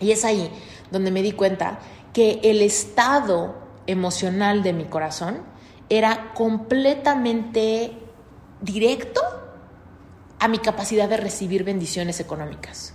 Y es ahí donde me di cuenta que el estado emocional de mi corazón era completamente directo a mi capacidad de recibir bendiciones económicas.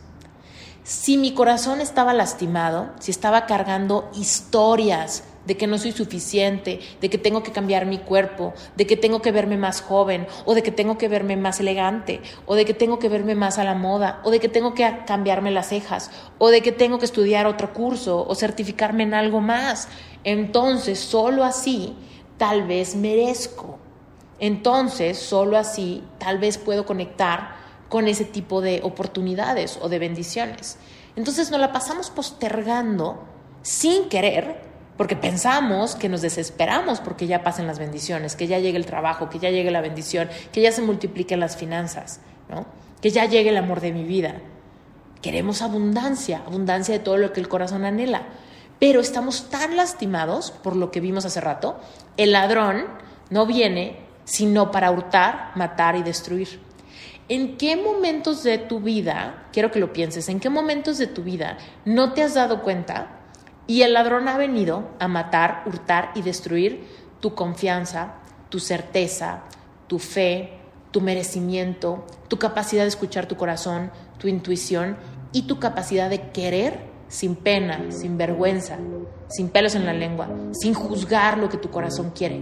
Si mi corazón estaba lastimado, si estaba cargando historias de que no soy suficiente, de que tengo que cambiar mi cuerpo, de que tengo que verme más joven, o de que tengo que verme más elegante, o de que tengo que verme más a la moda, o de que tengo que cambiarme las cejas, o de que tengo que estudiar otro curso o certificarme en algo más. Entonces, solo así, tal vez merezco. Entonces, solo así, tal vez puedo conectar con ese tipo de oportunidades o de bendiciones. Entonces nos la pasamos postergando sin querer porque pensamos que nos desesperamos porque ya pasen las bendiciones, que ya llegue el trabajo, que ya llegue la bendición, que ya se multipliquen las finanzas, ¿no? que ya llegue el amor de mi vida. Queremos abundancia, abundancia de todo lo que el corazón anhela, pero estamos tan lastimados por lo que vimos hace rato. El ladrón no viene sino para hurtar, matar y destruir. ¿En qué momentos de tu vida, quiero que lo pienses, en qué momentos de tu vida no te has dado cuenta y el ladrón ha venido a matar, hurtar y destruir tu confianza, tu certeza, tu fe, tu merecimiento, tu capacidad de escuchar tu corazón, tu intuición y tu capacidad de querer sin pena, sin vergüenza, sin pelos en la lengua, sin juzgar lo que tu corazón quiere.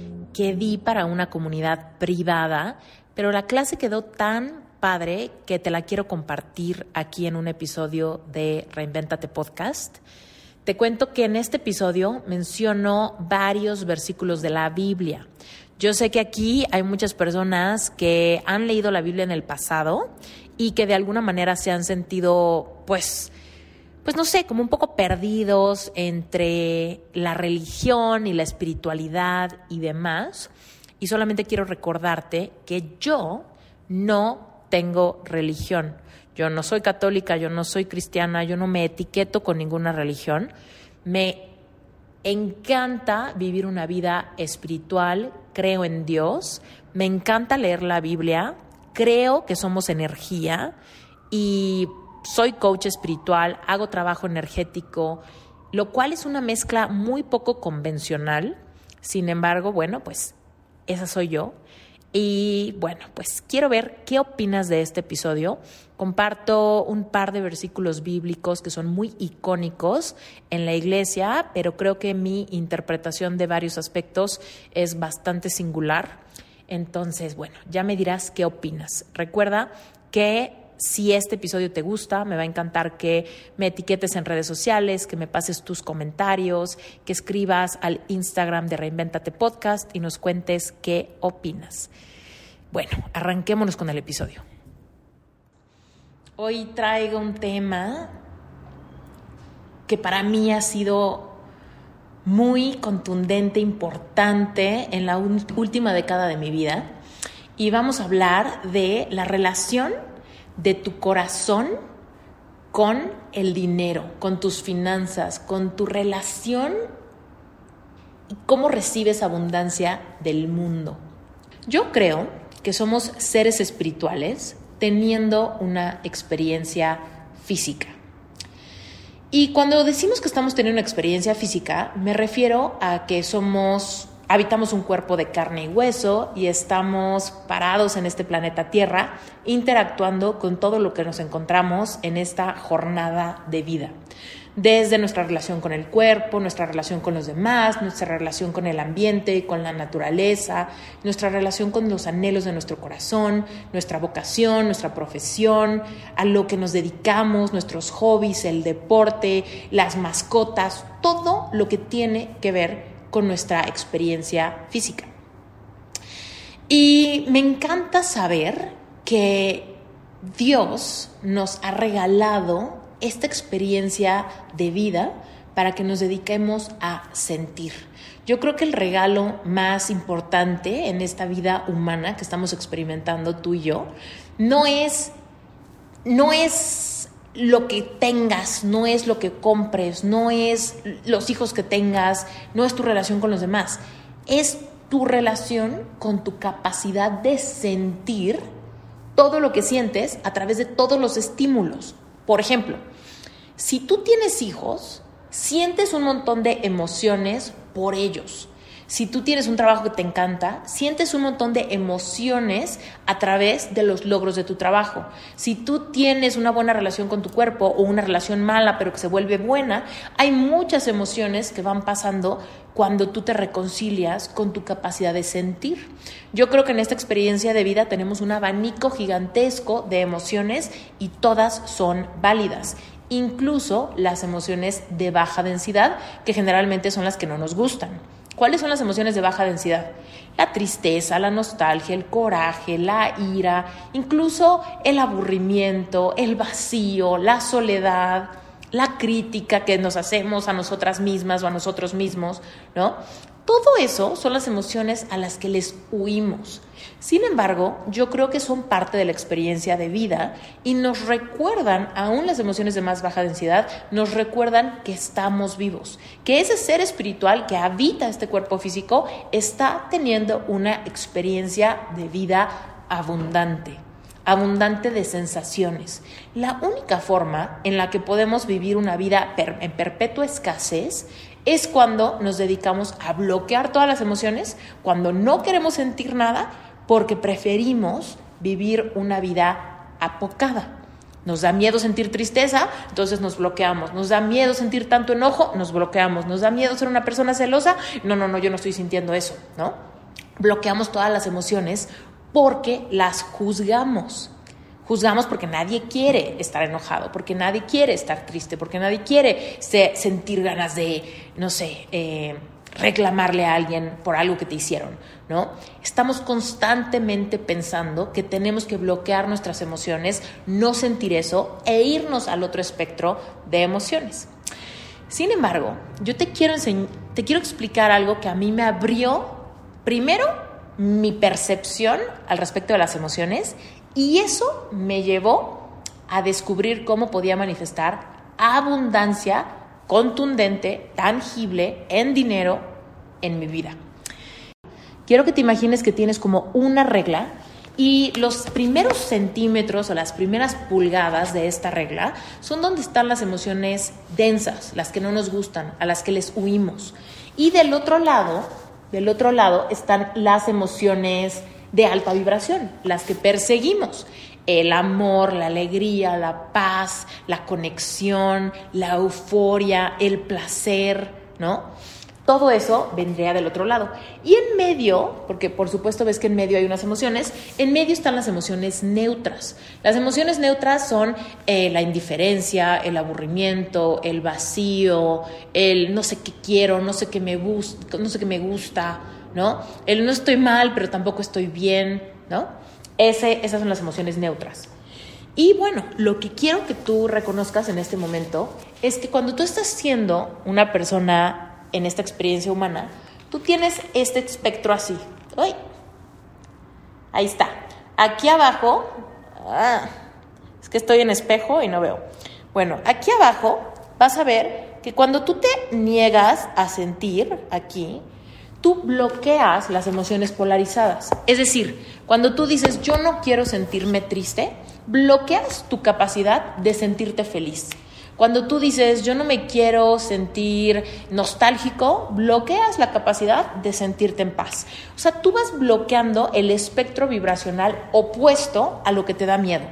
que di para una comunidad privada, pero la clase quedó tan padre que te la quiero compartir aquí en un episodio de Reinvéntate Podcast. Te cuento que en este episodio menciono varios versículos de la Biblia. Yo sé que aquí hay muchas personas que han leído la Biblia en el pasado y que de alguna manera se han sentido, pues, pues no sé, como un poco perdidos entre la religión y la espiritualidad y demás. Y solamente quiero recordarte que yo no tengo religión. Yo no soy católica, yo no soy cristiana, yo no me etiqueto con ninguna religión. Me encanta vivir una vida espiritual, creo en Dios, me encanta leer la Biblia, creo que somos energía y soy coach espiritual, hago trabajo energético, lo cual es una mezcla muy poco convencional. Sin embargo, bueno, pues esa soy yo. Y bueno, pues quiero ver qué opinas de este episodio. Comparto un par de versículos bíblicos que son muy icónicos en la iglesia, pero creo que mi interpretación de varios aspectos es bastante singular. Entonces, bueno, ya me dirás qué opinas. Recuerda que si este episodio te gusta, me va a encantar que me etiquetes en redes sociales, que me pases tus comentarios, que escribas al Instagram de Reinventate Podcast y nos cuentes qué opinas. Bueno, arranquémonos con el episodio. Hoy traigo un tema que para mí ha sido muy contundente, importante en la última década de mi vida. Y vamos a hablar de la relación de tu corazón con el dinero, con tus finanzas, con tu relación y cómo recibes abundancia del mundo. Yo creo que somos seres espirituales teniendo una experiencia física. Y cuando decimos que estamos teniendo una experiencia física, me refiero a que somos habitamos un cuerpo de carne y hueso y estamos parados en este planeta Tierra interactuando con todo lo que nos encontramos en esta jornada de vida. desde nuestra relación con el cuerpo, nuestra relación con los demás, nuestra relación con el ambiente, con la naturaleza, nuestra relación con los anhelos de nuestro corazón, nuestra vocación, nuestra profesión, a lo que nos dedicamos, nuestros hobbies, el deporte, las mascotas, todo lo que tiene que ver con nuestra experiencia física. Y me encanta saber que Dios nos ha regalado esta experiencia de vida para que nos dediquemos a sentir. Yo creo que el regalo más importante en esta vida humana que estamos experimentando tú y yo no es no es lo que tengas, no es lo que compres, no es los hijos que tengas, no es tu relación con los demás, es tu relación con tu capacidad de sentir todo lo que sientes a través de todos los estímulos. Por ejemplo, si tú tienes hijos, sientes un montón de emociones por ellos. Si tú tienes un trabajo que te encanta, sientes un montón de emociones a través de los logros de tu trabajo. Si tú tienes una buena relación con tu cuerpo o una relación mala pero que se vuelve buena, hay muchas emociones que van pasando cuando tú te reconcilias con tu capacidad de sentir. Yo creo que en esta experiencia de vida tenemos un abanico gigantesco de emociones y todas son válidas incluso las emociones de baja densidad, que generalmente son las que no nos gustan. ¿Cuáles son las emociones de baja densidad? La tristeza, la nostalgia, el coraje, la ira, incluso el aburrimiento, el vacío, la soledad, la crítica que nos hacemos a nosotras mismas o a nosotros mismos, ¿no? Todo eso son las emociones a las que les huimos. Sin embargo, yo creo que son parte de la experiencia de vida y nos recuerdan, aún las emociones de más baja densidad, nos recuerdan que estamos vivos, que ese ser espiritual que habita este cuerpo físico está teniendo una experiencia de vida abundante abundante de sensaciones. La única forma en la que podemos vivir una vida en perpetua escasez es cuando nos dedicamos a bloquear todas las emociones, cuando no queremos sentir nada, porque preferimos vivir una vida apocada. Nos da miedo sentir tristeza, entonces nos bloqueamos. Nos da miedo sentir tanto enojo, nos bloqueamos. Nos da miedo ser una persona celosa, no, no, no, yo no estoy sintiendo eso, ¿no? Bloqueamos todas las emociones porque las juzgamos. Juzgamos porque nadie quiere estar enojado, porque nadie quiere estar triste, porque nadie quiere sentir ganas de, no sé, eh, reclamarle a alguien por algo que te hicieron, ¿no? Estamos constantemente pensando que tenemos que bloquear nuestras emociones, no sentir eso e irnos al otro espectro de emociones. Sin embargo, yo te quiero, te quiero explicar algo que a mí me abrió, primero, mi percepción al respecto de las emociones y eso me llevó a descubrir cómo podía manifestar abundancia contundente, tangible, en dinero en mi vida. Quiero que te imagines que tienes como una regla y los primeros centímetros o las primeras pulgadas de esta regla son donde están las emociones densas, las que no nos gustan, a las que les huimos. Y del otro lado, del otro lado están las emociones de alta vibración, las que perseguimos. El amor, la alegría, la paz, la conexión, la euforia, el placer, ¿no? Todo eso vendría del otro lado. Y en medio, porque por supuesto ves que en medio hay unas emociones, en medio están las emociones neutras. Las emociones neutras son eh, la indiferencia, el aburrimiento, el vacío, el no sé qué quiero, no sé qué me, no sé qué me gusta, ¿no? El no estoy mal, pero tampoco estoy bien, ¿no? Ese, esas son las emociones neutras. Y bueno, lo que quiero que tú reconozcas en este momento es que cuando tú estás siendo una persona en esta experiencia humana, tú tienes este espectro así. ¡Ay! Ahí está. Aquí abajo, ah, es que estoy en espejo y no veo. Bueno, aquí abajo vas a ver que cuando tú te niegas a sentir aquí, tú bloqueas las emociones polarizadas. Es decir, cuando tú dices yo no quiero sentirme triste, bloqueas tu capacidad de sentirte feliz. Cuando tú dices yo no me quiero sentir nostálgico, bloqueas la capacidad de sentirte en paz. O sea, tú vas bloqueando el espectro vibracional opuesto a lo que te da miedo.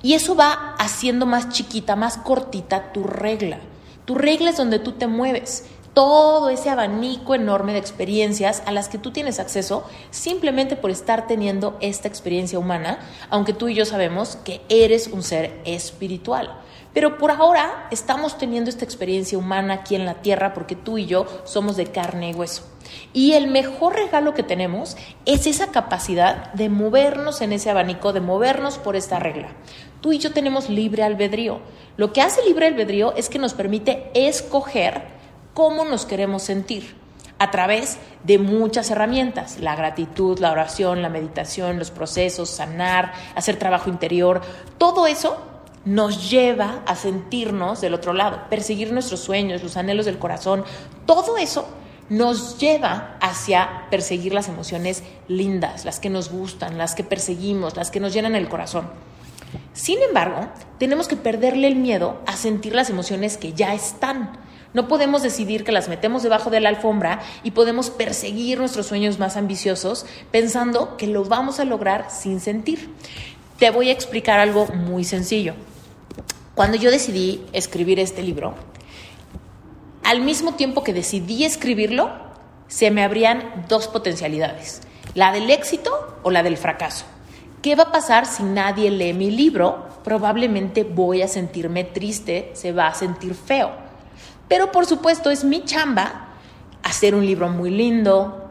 Y eso va haciendo más chiquita, más cortita tu regla. Tu regla es donde tú te mueves todo ese abanico enorme de experiencias a las que tú tienes acceso simplemente por estar teniendo esta experiencia humana, aunque tú y yo sabemos que eres un ser espiritual. Pero por ahora estamos teniendo esta experiencia humana aquí en la Tierra porque tú y yo somos de carne y hueso. Y el mejor regalo que tenemos es esa capacidad de movernos en ese abanico, de movernos por esta regla. Tú y yo tenemos libre albedrío. Lo que hace libre albedrío es que nos permite escoger cómo nos queremos sentir a través de muchas herramientas, la gratitud, la oración, la meditación, los procesos, sanar, hacer trabajo interior, todo eso nos lleva a sentirnos del otro lado, perseguir nuestros sueños, los anhelos del corazón, todo eso nos lleva hacia perseguir las emociones lindas, las que nos gustan, las que perseguimos, las que nos llenan el corazón. Sin embargo, tenemos que perderle el miedo a sentir las emociones que ya están no podemos decidir que las metemos debajo de la alfombra y podemos perseguir nuestros sueños más ambiciosos pensando que lo vamos a lograr sin sentir. Te voy a explicar algo muy sencillo. Cuando yo decidí escribir este libro, al mismo tiempo que decidí escribirlo, se me abrían dos potencialidades, la del éxito o la del fracaso. ¿Qué va a pasar si nadie lee mi libro? Probablemente voy a sentirme triste, se va a sentir feo. Pero por supuesto es mi chamba hacer un libro muy lindo,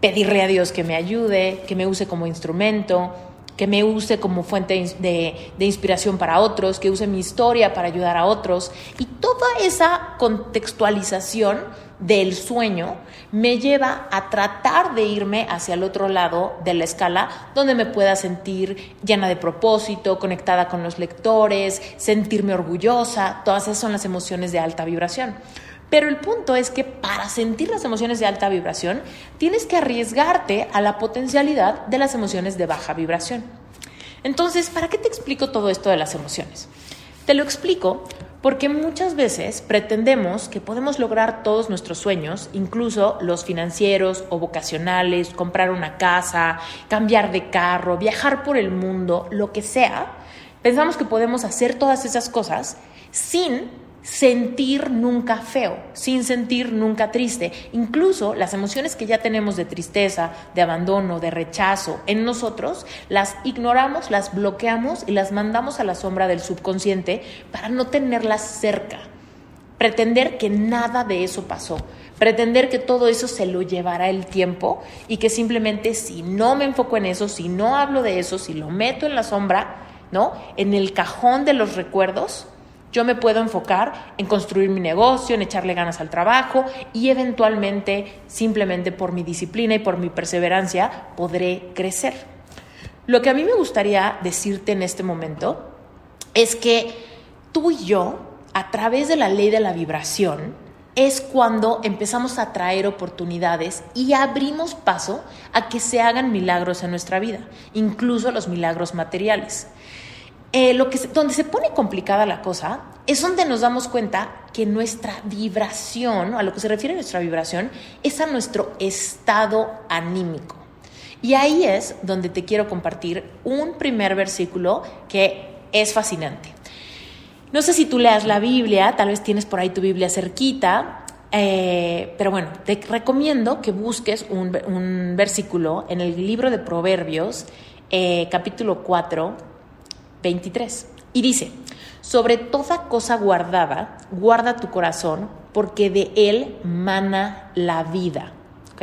pedirle a Dios que me ayude, que me use como instrumento, que me use como fuente de, inspiración para otros, que use mi historia para ayudar a otros. Y toda esa contextualización del sueño me lleva a tratar de irme hacia el otro lado de la escala, donde me pueda sentir llena de propósito, conectada con los lectores, sentirme orgullosa. Todas esas son las emociones de alta vibración. Pero el punto es que para sentir las emociones de alta vibración, tienes que arriesgarte a la potencialidad de las emociones de baja vibración. Entonces, ¿para qué te explico todo esto de las emociones? Te lo explico porque muchas veces pretendemos que podemos lograr todos nuestros sueños, incluso los financieros o vocacionales, comprar una casa, cambiar de carro, viajar por el mundo, lo que sea. Pensamos que podemos hacer todas esas cosas sin sentir nunca feo, sin sentir nunca triste. Incluso las emociones que ya tenemos de tristeza, de abandono, de rechazo en nosotros, las ignoramos, las bloqueamos y las mandamos a la sombra del subconsciente para no tenerlas cerca. Pretender que nada de eso pasó, pretender que todo eso se lo llevará el tiempo y que simplemente si no me enfoco en eso, si no hablo de eso, si lo meto en la sombra, ¿no? En el cajón de los recuerdos, yo me puedo enfocar en construir mi negocio, en echarle ganas al trabajo y eventualmente, simplemente por mi disciplina y por mi perseverancia, podré crecer. Lo que a mí me gustaría decirte en este momento es que tú y yo, a través de la ley de la vibración, es cuando empezamos a traer oportunidades y abrimos paso a que se hagan milagros en nuestra vida, incluso los milagros materiales. Eh, lo que donde se pone complicada la cosa es donde nos damos cuenta que nuestra vibración, a lo que se refiere nuestra vibración, es a nuestro estado anímico. Y ahí es donde te quiero compartir un primer versículo que es fascinante. No sé si tú leas la Biblia, tal vez tienes por ahí tu Biblia cerquita, eh, pero bueno, te recomiendo que busques un, versículo en el libro de Proverbios, eh, capítulo 4, 23. Y dice, sobre toda cosa guardada, guarda tu corazón, porque de él mana la vida. ¿Ok?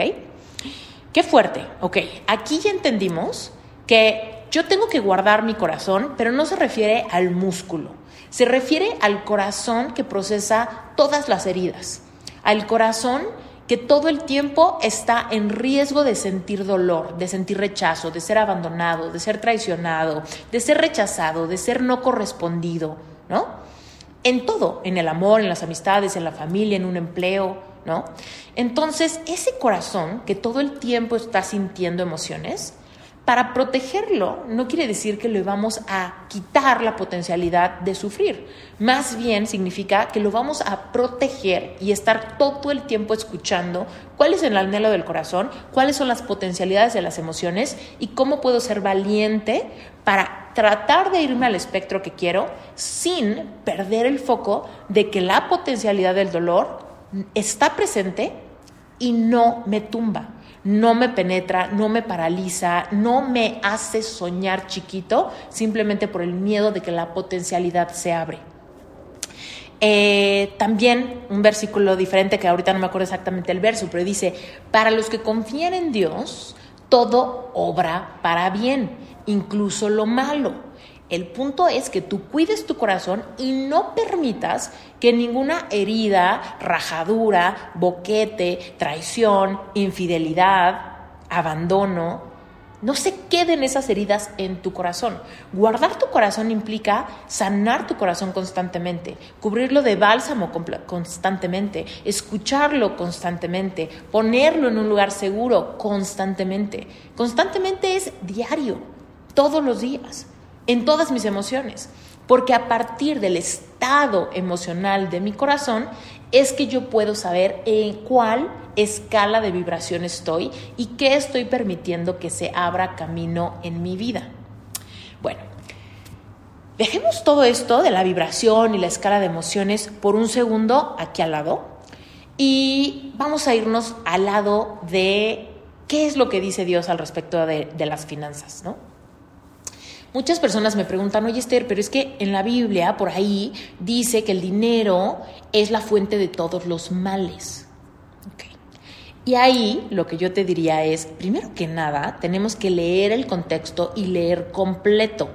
Qué fuerte. Ok, aquí ya entendimos que yo tengo que guardar mi corazón, pero no se refiere al músculo. Se refiere al corazón que procesa todas las heridas, al corazón que todo el tiempo está en riesgo de sentir dolor, de sentir rechazo, de ser abandonado, de ser traicionado, de ser rechazado, de ser no correspondido, ¿no? En todo, en el amor, en las amistades, en la familia, en un empleo, ¿no? Entonces, ese corazón que todo el tiempo está sintiendo emociones, para protegerlo no quiere decir que le vamos a quitar la potencialidad de sufrir. Más bien significa que lo vamos a proteger y estar todo el tiempo escuchando cuál es el anhelo del corazón, cuáles son las potencialidades de las emociones y cómo puedo ser valiente para tratar de irme al espectro que quiero sin perder el foco de que la potencialidad del dolor está presente y no me tumba, no me penetra, no me paraliza, no me hace soñar chiquito simplemente por el miedo de que la potencialidad se abre. Eh, también un versículo diferente que ahorita no me acuerdo exactamente el verso, pero dice, para los que confían en Dios, todo obra para bien, incluso lo malo. El punto es que tú cuides tu corazón y no permitas que ninguna herida, rajadura, boquete, traición, infidelidad, abandono, no se queden esas heridas en tu corazón. Guardar tu corazón implica sanar tu corazón constantemente, cubrirlo de bálsamo constantemente, escucharlo constantemente, ponerlo en un lugar seguro constantemente. Constantemente es diario, todos los días, en todas mis emociones. Porque a partir del estado emocional de mi corazón es que yo puedo saber en cuál escala de vibración estoy y qué estoy permitiendo que se abra camino en mi vida. Bueno, dejemos todo esto de la vibración y la escala de emociones por un segundo aquí al lado y vamos a irnos al lado de qué es lo que dice Dios al respecto de, las finanzas, ¿no? Muchas personas me preguntan, oye Esther, pero es que en la Biblia, por ahí, dice que el dinero es la fuente de todos los males. Y ahí lo que yo te diría es, primero que nada, tenemos que leer el contexto y leer completo.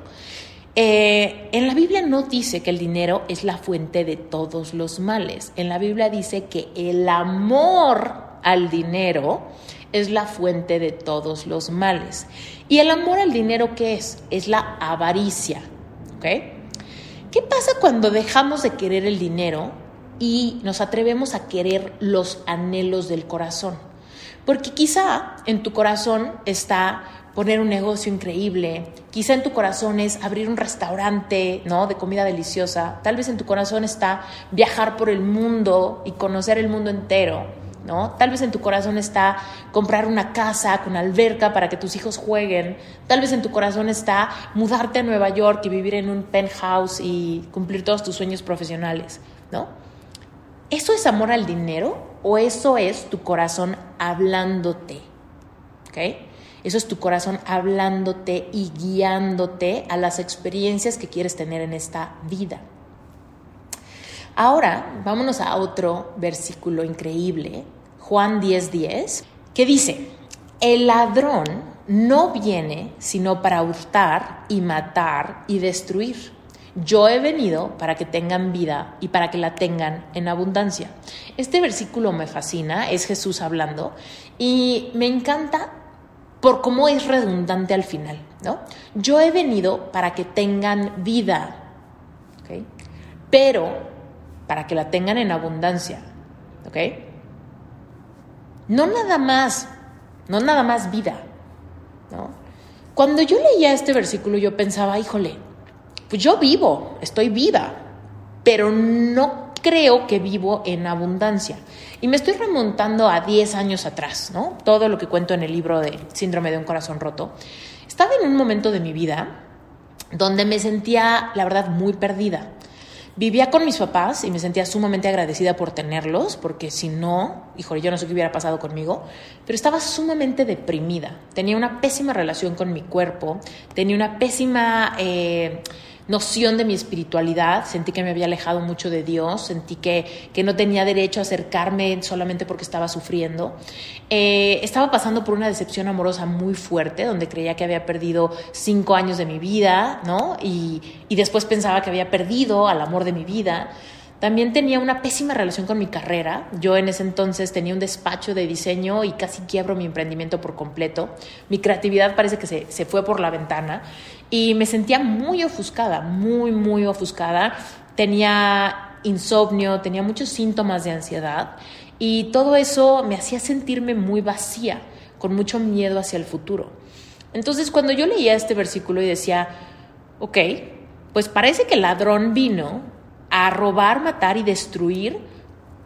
Eh, en la Biblia no dice que el dinero es la fuente de todos los males. En la Biblia dice que el amor al dinero es la fuente de todos los males. ¿Y el amor al dinero qué es? Es la avaricia. ¿Qué pasa cuando dejamos de querer el dinero y nos atrevemos a querer los anhelos del corazón? Porque quizá en tu corazón está poner un negocio increíble, quizá en tu corazón es abrir un restaurante, ¿no? de comida deliciosa, tal vez en tu corazón está viajar por el mundo y conocer el mundo entero. ¿No? Tal vez en tu corazón está comprar una casa con alberca para que tus hijos jueguen. Tal vez en tu corazón está mudarte a Nueva York y vivir en un penthouse y cumplir todos tus sueños profesionales, ¿no? ¿Eso es amor al dinero o eso es tu corazón hablándote? ¿Ok? Eso es tu corazón hablándote y guiándote a las experiencias que quieres tener en esta vida. Ahora, vámonos a otro versículo increíble, Juan 10:10, 10, que dice, el ladrón no viene sino para hurtar y matar y destruir. Yo he venido para que tengan vida y para que la tengan en abundancia. Este versículo me fascina, es Jesús hablando, y me encanta por cómo es redundante al final, ¿no? Yo he venido para que tengan vida, pero para que la tengan en abundancia. ¿Ok? No nada más, no nada más vida. ¿no? Cuando yo leía este versículo yo pensaba, híjole, pues yo vivo, estoy viva, pero no creo que vivo en abundancia. Y me estoy remontando a 10 años atrás, ¿no? Todo lo que cuento en el libro de Síndrome de un Corazón Roto. Estaba en un momento de mi vida donde me sentía, la verdad, muy perdida. Vivía con mis papás y me sentía sumamente agradecida por tenerlos, porque si no, híjole, yo no sé qué hubiera pasado conmigo, pero estaba sumamente deprimida. Tenía una pésima relación con mi cuerpo, tenía una pésima... Eh, noción de mi espiritualidad, sentí que me había alejado mucho de Dios, sentí que, que no tenía derecho a acercarme solamente porque estaba sufriendo. Eh, estaba pasando por una decepción amorosa muy fuerte, donde creía que había perdido cinco años de mi vida, ¿no? Y, y después pensaba que había perdido al amor de mi vida. También tenía una pésima relación con mi carrera. Yo en ese entonces tenía un despacho de diseño y casi quiebro mi emprendimiento por completo. Mi creatividad parece que se, se fue por la ventana y me sentía muy ofuscada, muy, muy ofuscada. Tenía insomnio, tenía muchos síntomas de ansiedad y todo eso me hacía sentirme muy vacía, con mucho miedo hacia el futuro. Entonces cuando yo leía este versículo y decía, ok, pues parece que el ladrón vino a robar, matar y destruir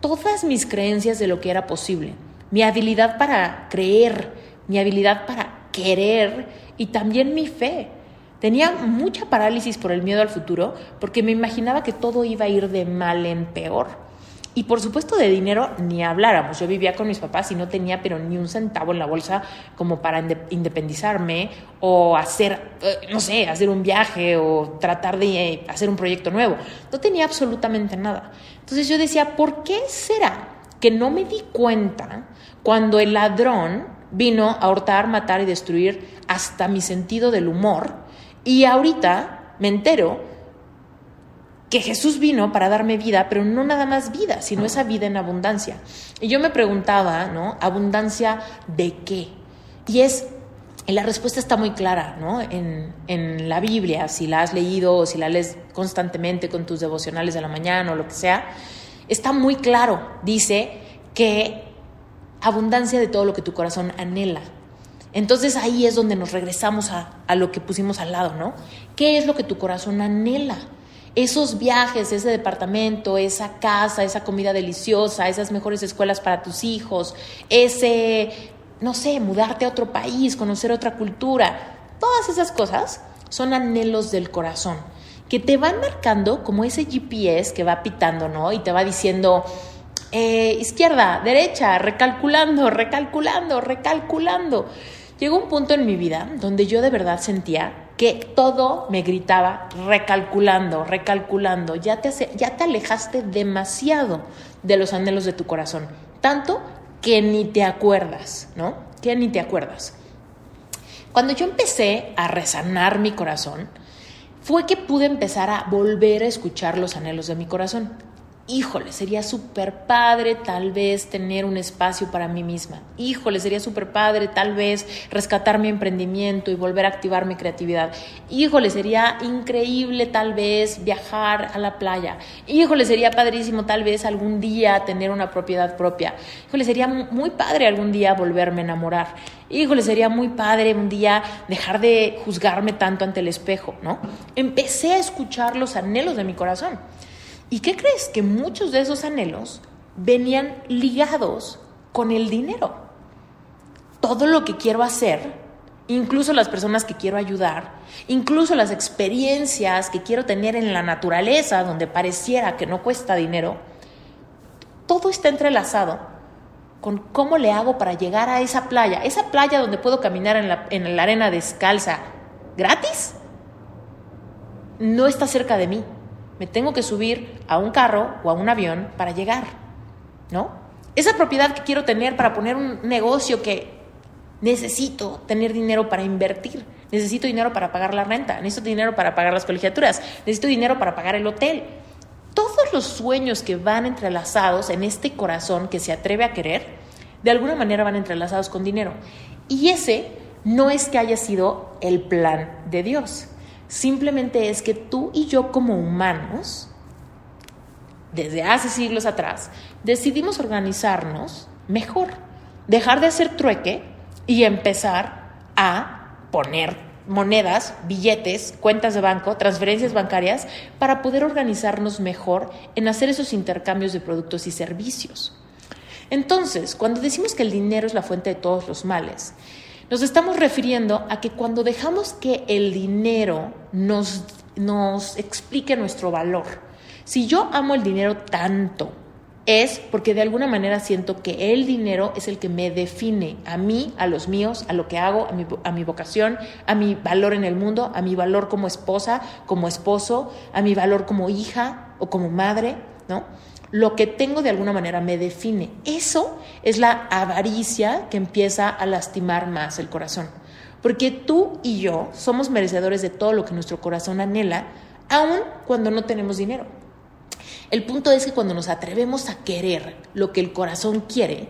todas mis creencias de lo que era posible. Mi habilidad para creer, mi habilidad para querer y también mi fe. Tenía mucha parálisis por el miedo al futuro porque me imaginaba que todo iba a ir de mal en peor. Y por supuesto de dinero ni habláramos. Yo vivía con mis papás y no tenía pero ni un centavo en la bolsa como para independizarme o hacer, eh, no sé, hacer un viaje o tratar de eh, hacer un proyecto nuevo. No tenía absolutamente nada. Entonces yo decía, ¿por qué será que no me di cuenta cuando el ladrón vino a hurtar, matar y destruir hasta mi sentido del humor? Y ahorita me entero que Jesús vino para darme vida, pero no nada más vida, sino esa vida en abundancia. Y yo me preguntaba, ¿no? ¿Abundancia de qué? Y es, y la respuesta está muy clara, ¿no? En, en la Biblia, si la has leído o si la lees constantemente con tus devocionales de la mañana o lo que sea, está muy claro. Dice que abundancia de todo lo que tu corazón anhela. Entonces ahí es donde nos regresamos a, a lo que pusimos al lado, ¿no? ¿Qué es lo que tu corazón anhela? esos viajes, ese departamento, esa casa, esa comida deliciosa, esas mejores escuelas para tus hijos, ese, no sé, mudarte a otro país, conocer otra cultura, todas esas cosas son anhelos del corazón que te van marcando como ese GPS que va pitando, ¿no? Y te va diciendo, eh, izquierda, derecha, recalculando, recalculando, recalculando. Llegó un punto en mi vida donde yo de verdad sentía que todo me gritaba recalculando, recalculando, ya te, ya te alejaste demasiado de los anhelos de tu corazón, tanto que ni te acuerdas, ¿no? Que ni te acuerdas. Cuando yo empecé a resanar mi corazón, fue que pude empezar a volver a escuchar los anhelos de mi corazón híjole, sería súper padre tal vez tener un espacio para mí misma. Híjole, sería súper padre tal vez rescatar mi emprendimiento y volver a activar mi creatividad. Híjole, sería increíble tal vez viajar a la playa. Híjole, sería padrísimo tal vez algún día tener una propiedad propia. Híjole, sería muy padre algún día volverme a enamorar. Híjole, sería muy padre un día dejar de juzgarme tanto ante el espejo, ¿no? Empecé a escuchar los anhelos de mi corazón. ¿Y qué crees? Que muchos de esos anhelos venían ligados con el dinero. Todo lo que quiero hacer, incluso las personas que quiero ayudar, incluso las experiencias que quiero tener en la naturaleza, donde pareciera que no cuesta dinero, todo está entrelazado con cómo le hago para llegar a esa playa, esa playa donde puedo caminar en la, en la arena descalza, gratis, no está cerca de mí me tengo que subir a un carro o a un avión para llegar, ¿no? Esa propiedad que quiero tener para poner un negocio que necesito tener dinero para invertir, necesito dinero para pagar la renta, necesito dinero para pagar las colegiaturas, necesito dinero para pagar el hotel. Todos los sueños que van entrelazados en este corazón que se atreve a querer, de alguna manera van entrelazados con dinero. Y ese no es que haya sido el plan de Dios. Simplemente es que tú y yo como humanos, desde hace siglos atrás, decidimos organizarnos mejor, dejar de hacer trueque y empezar a poner monedas, billetes, cuentas de banco, transferencias bancarias, para poder organizarnos mejor en hacer esos intercambios de productos y servicios. Entonces, cuando decimos que el dinero es la fuente de todos los males, nos estamos refiriendo a que cuando dejamos que el dinero nos, nos explique nuestro valor, si yo amo el dinero tanto, es porque de alguna manera siento que el dinero es el que me define a mí, a los míos, a lo que hago, a mi, a mi, vocación, a mi valor en el mundo, a mi valor como esposa, como esposo, a mi valor como hija o como madre, ¿no? Lo que tengo de alguna manera me define. Eso es la avaricia que empieza a lastimar más el corazón. Porque tú y yo somos merecedores de todo lo que nuestro corazón anhela, aun cuando no tenemos dinero. El punto es que cuando nos atrevemos a querer lo que el corazón quiere,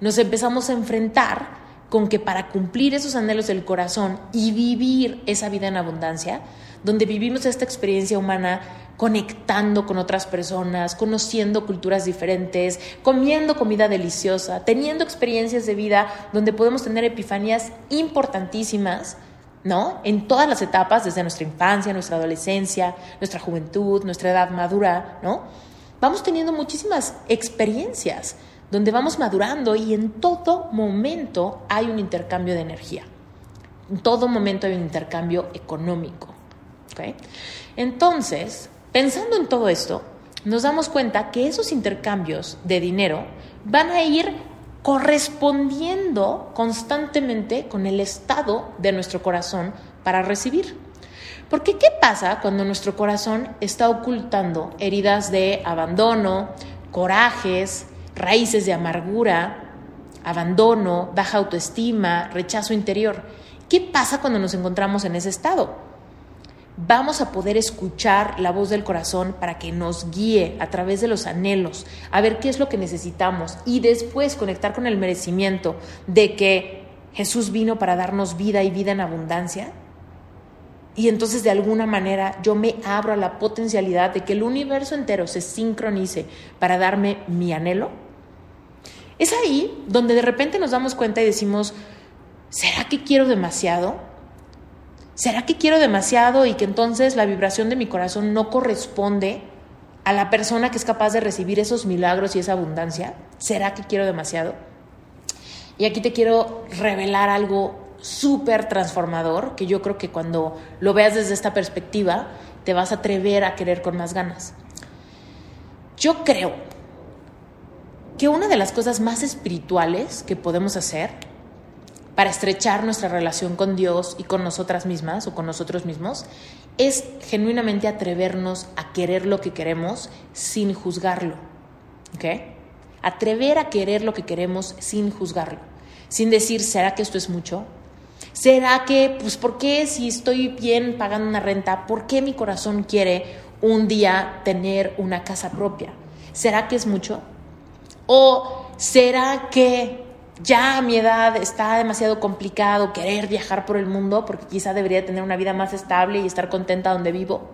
nos empezamos a enfrentar con que para cumplir esos anhelos del corazón y vivir esa vida en abundancia, donde vivimos esta experiencia humana conectando con otras personas, conociendo culturas diferentes, comiendo comida deliciosa, teniendo experiencias de vida donde podemos tener epifanías importantísimas, ¿no? En todas las etapas, desde nuestra infancia, nuestra adolescencia, nuestra juventud, nuestra edad madura, ¿no? Vamos teniendo muchísimas experiencias donde vamos madurando y en todo momento hay un intercambio de energía. En todo momento hay un intercambio económico. Entonces, pensando en todo esto, nos damos cuenta que esos intercambios de dinero van a ir correspondiendo constantemente con el estado de nuestro corazón para recibir. Porque ¿qué pasa cuando nuestro corazón está ocultando heridas de abandono, corajes, raíces de amargura, abandono, baja autoestima, rechazo interior? ¿Qué pasa cuando nos encontramos en ese estado? Vamos a poder escuchar la voz del corazón para que nos guíe a través de los anhelos, a ver qué es lo que necesitamos y después conectar con el merecimiento de que Jesús vino para darnos vida y vida en abundancia y entonces de alguna manera yo me abro a la potencialidad de que el universo entero se sincronice para darme mi anhelo. Es ahí donde de repente nos damos cuenta y decimos, ¿será que quiero demasiado? ¿Será que quiero demasiado y que entonces la vibración de mi corazón no corresponde a la persona que es capaz de recibir esos milagros y esa abundancia? ¿Será que quiero demasiado? Y aquí te quiero revelar algo súper transformador, que yo creo que cuando lo veas desde esta perspectiva, te vas a atrever a querer con más ganas. Yo creo que una de las cosas más espirituales que podemos hacer para estrechar nuestra relación con Dios y con nosotras mismas o con nosotros mismos es genuinamente atrevernos a querer lo que queremos sin juzgarlo. ¿Ok? Atrever a querer lo que queremos sin juzgarlo. Sin decir, ¿será que esto es mucho? ¿Será que, pues, por qué si estoy bien pagando una renta, por qué mi corazón quiere un día tener una casa propia? ¿Será que es mucho? ¿O será que ya a mi edad está demasiado complicado querer viajar por el mundo porque quizá debería tener una vida más estable y estar contenta donde vivo?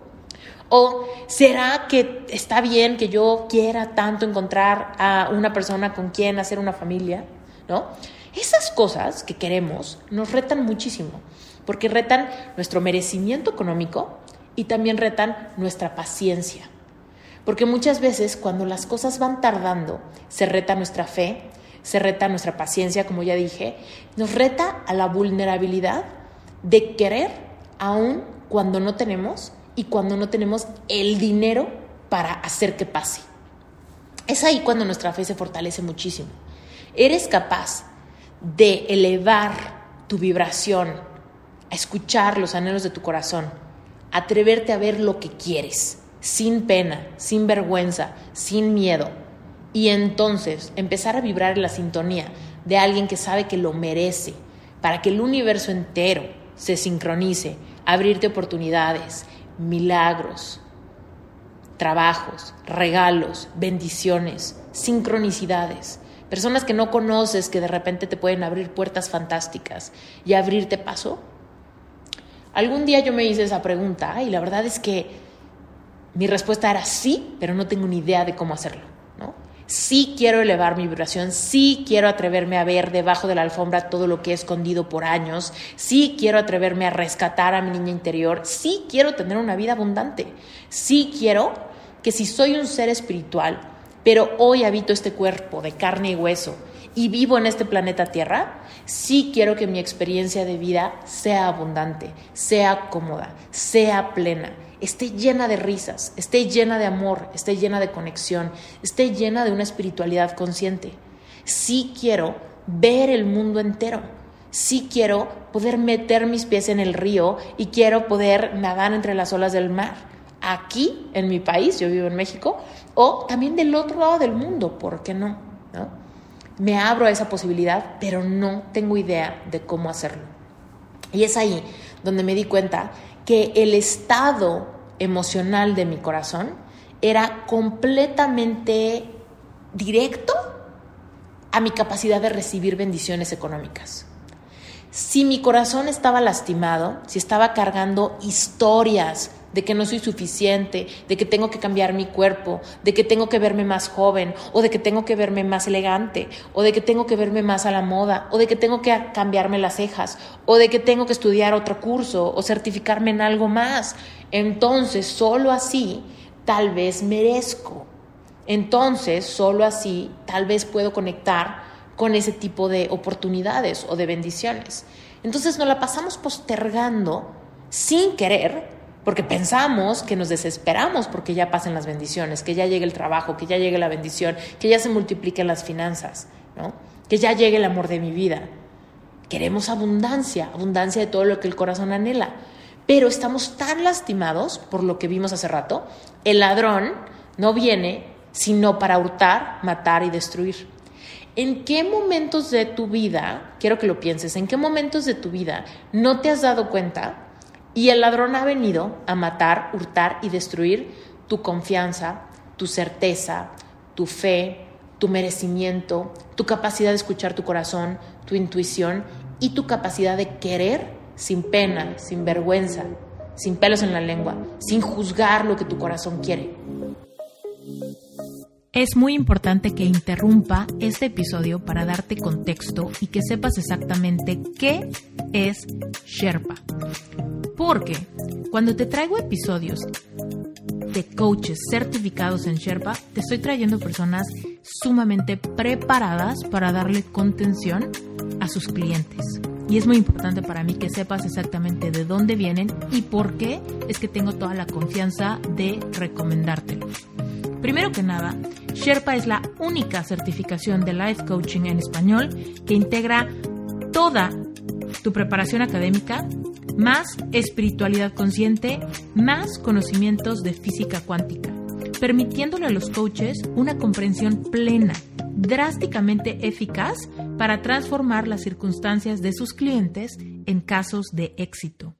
¿O será que está bien que yo quiera tanto encontrar a una persona con quien hacer una familia? ¿No? Esas cosas que queremos nos retan muchísimo, porque retan nuestro merecimiento económico y también retan nuestra paciencia. Porque muchas veces cuando las cosas van tardando, se reta nuestra fe, se reta nuestra paciencia, como ya dije, nos reta a la vulnerabilidad de querer aún cuando no tenemos y cuando no tenemos el dinero para hacer que pase. Es ahí cuando nuestra fe se fortalece muchísimo. Eres capaz de elevar tu vibración, a escuchar los anhelos de tu corazón, atreverte a ver lo que quieres, sin pena, sin vergüenza, sin miedo, y entonces empezar a vibrar en la sintonía de alguien que sabe que lo merece, para que el universo entero se sincronice, abrirte oportunidades, milagros, trabajos, regalos, bendiciones, sincronicidades personas que no conoces que de repente te pueden abrir puertas fantásticas y abrirte paso? Algún día yo me hice esa pregunta y la verdad es que mi respuesta era sí, pero no tengo ni idea de cómo hacerlo. Sí quiero elevar mi vibración, sí quiero atreverme a ver debajo de la alfombra todo lo que he escondido por años, sí quiero atreverme a rescatar a mi niña interior, sí quiero tener una vida abundante, sí quiero que si soy un ser espiritual, pero hoy habito este cuerpo de carne y hueso y vivo en este planeta Tierra, sí quiero que mi experiencia de vida sea abundante, sea cómoda, sea plena, esté llena de risas, esté llena de amor, esté llena de conexión, esté llena de una espiritualidad consciente. Sí quiero ver el mundo entero. Sí quiero poder meter mis pies en el río y quiero poder nadar entre las olas del mar. Aquí, en mi país, yo vivo en México, o también del otro lado del mundo, ¿por qué no? Me abro a esa posibilidad, pero no tengo idea de cómo hacerlo. Y es ahí donde me di cuenta que el estado emocional de mi corazón era completamente directo a mi capacidad de recibir bendiciones económicas. Si mi corazón estaba lastimado, si estaba cargando historias de que no soy suficiente, de que tengo que cambiar mi cuerpo, de que tengo que verme más joven, o de que tengo que verme más elegante, o de que tengo que verme más a la moda, o de que tengo que cambiarme las cejas, o de que tengo que estudiar otro curso o certificarme en algo más. Entonces, solo así, tal vez merezco. Entonces, solo así, tal vez puedo conectar con ese tipo de oportunidades o de bendiciones. Entonces nos la pasamos postergando sin querer, porque pensamos que nos desesperamos porque ya pasen las bendiciones, que ya llegue el trabajo, que ya llegue la bendición, que ya se multipliquen las finanzas, ¿no? que ya llegue el amor de mi vida. Queremos abundancia, abundancia de todo lo que el corazón anhela. Pero estamos tan lastimados por lo que vimos hace rato. El ladrón no viene sino para hurtar, matar y destruir. ¿En qué momentos de tu vida, quiero que lo pienses, en qué momentos de tu vida no te has dado cuenta y el ladrón ha venido a matar, hurtar y destruir tu confianza, tu certeza, tu fe, tu merecimiento, tu capacidad de escuchar tu corazón, tu intuición y tu capacidad de querer sin pena, sin vergüenza, sin pelos en la lengua, sin juzgar lo que tu corazón quiere. Es muy importante que interrumpa este episodio para darte contexto y que sepas exactamente qué es Sherpa. Porque cuando te traigo episodios de coaches certificados en Sherpa, te estoy trayendo personas sumamente preparadas para darle contención a sus clientes. Y es muy importante para mí que sepas exactamente de dónde vienen y por qué es que tengo toda la confianza de recomendártelos. Primero que nada, Sherpa es la única certificación de Life Coaching en español que integra toda tu preparación académica, más espiritualidad consciente, más conocimientos de física cuántica, permitiéndole a los coaches una comprensión plena, drásticamente eficaz para transformar las circunstancias de sus clientes en casos de éxito.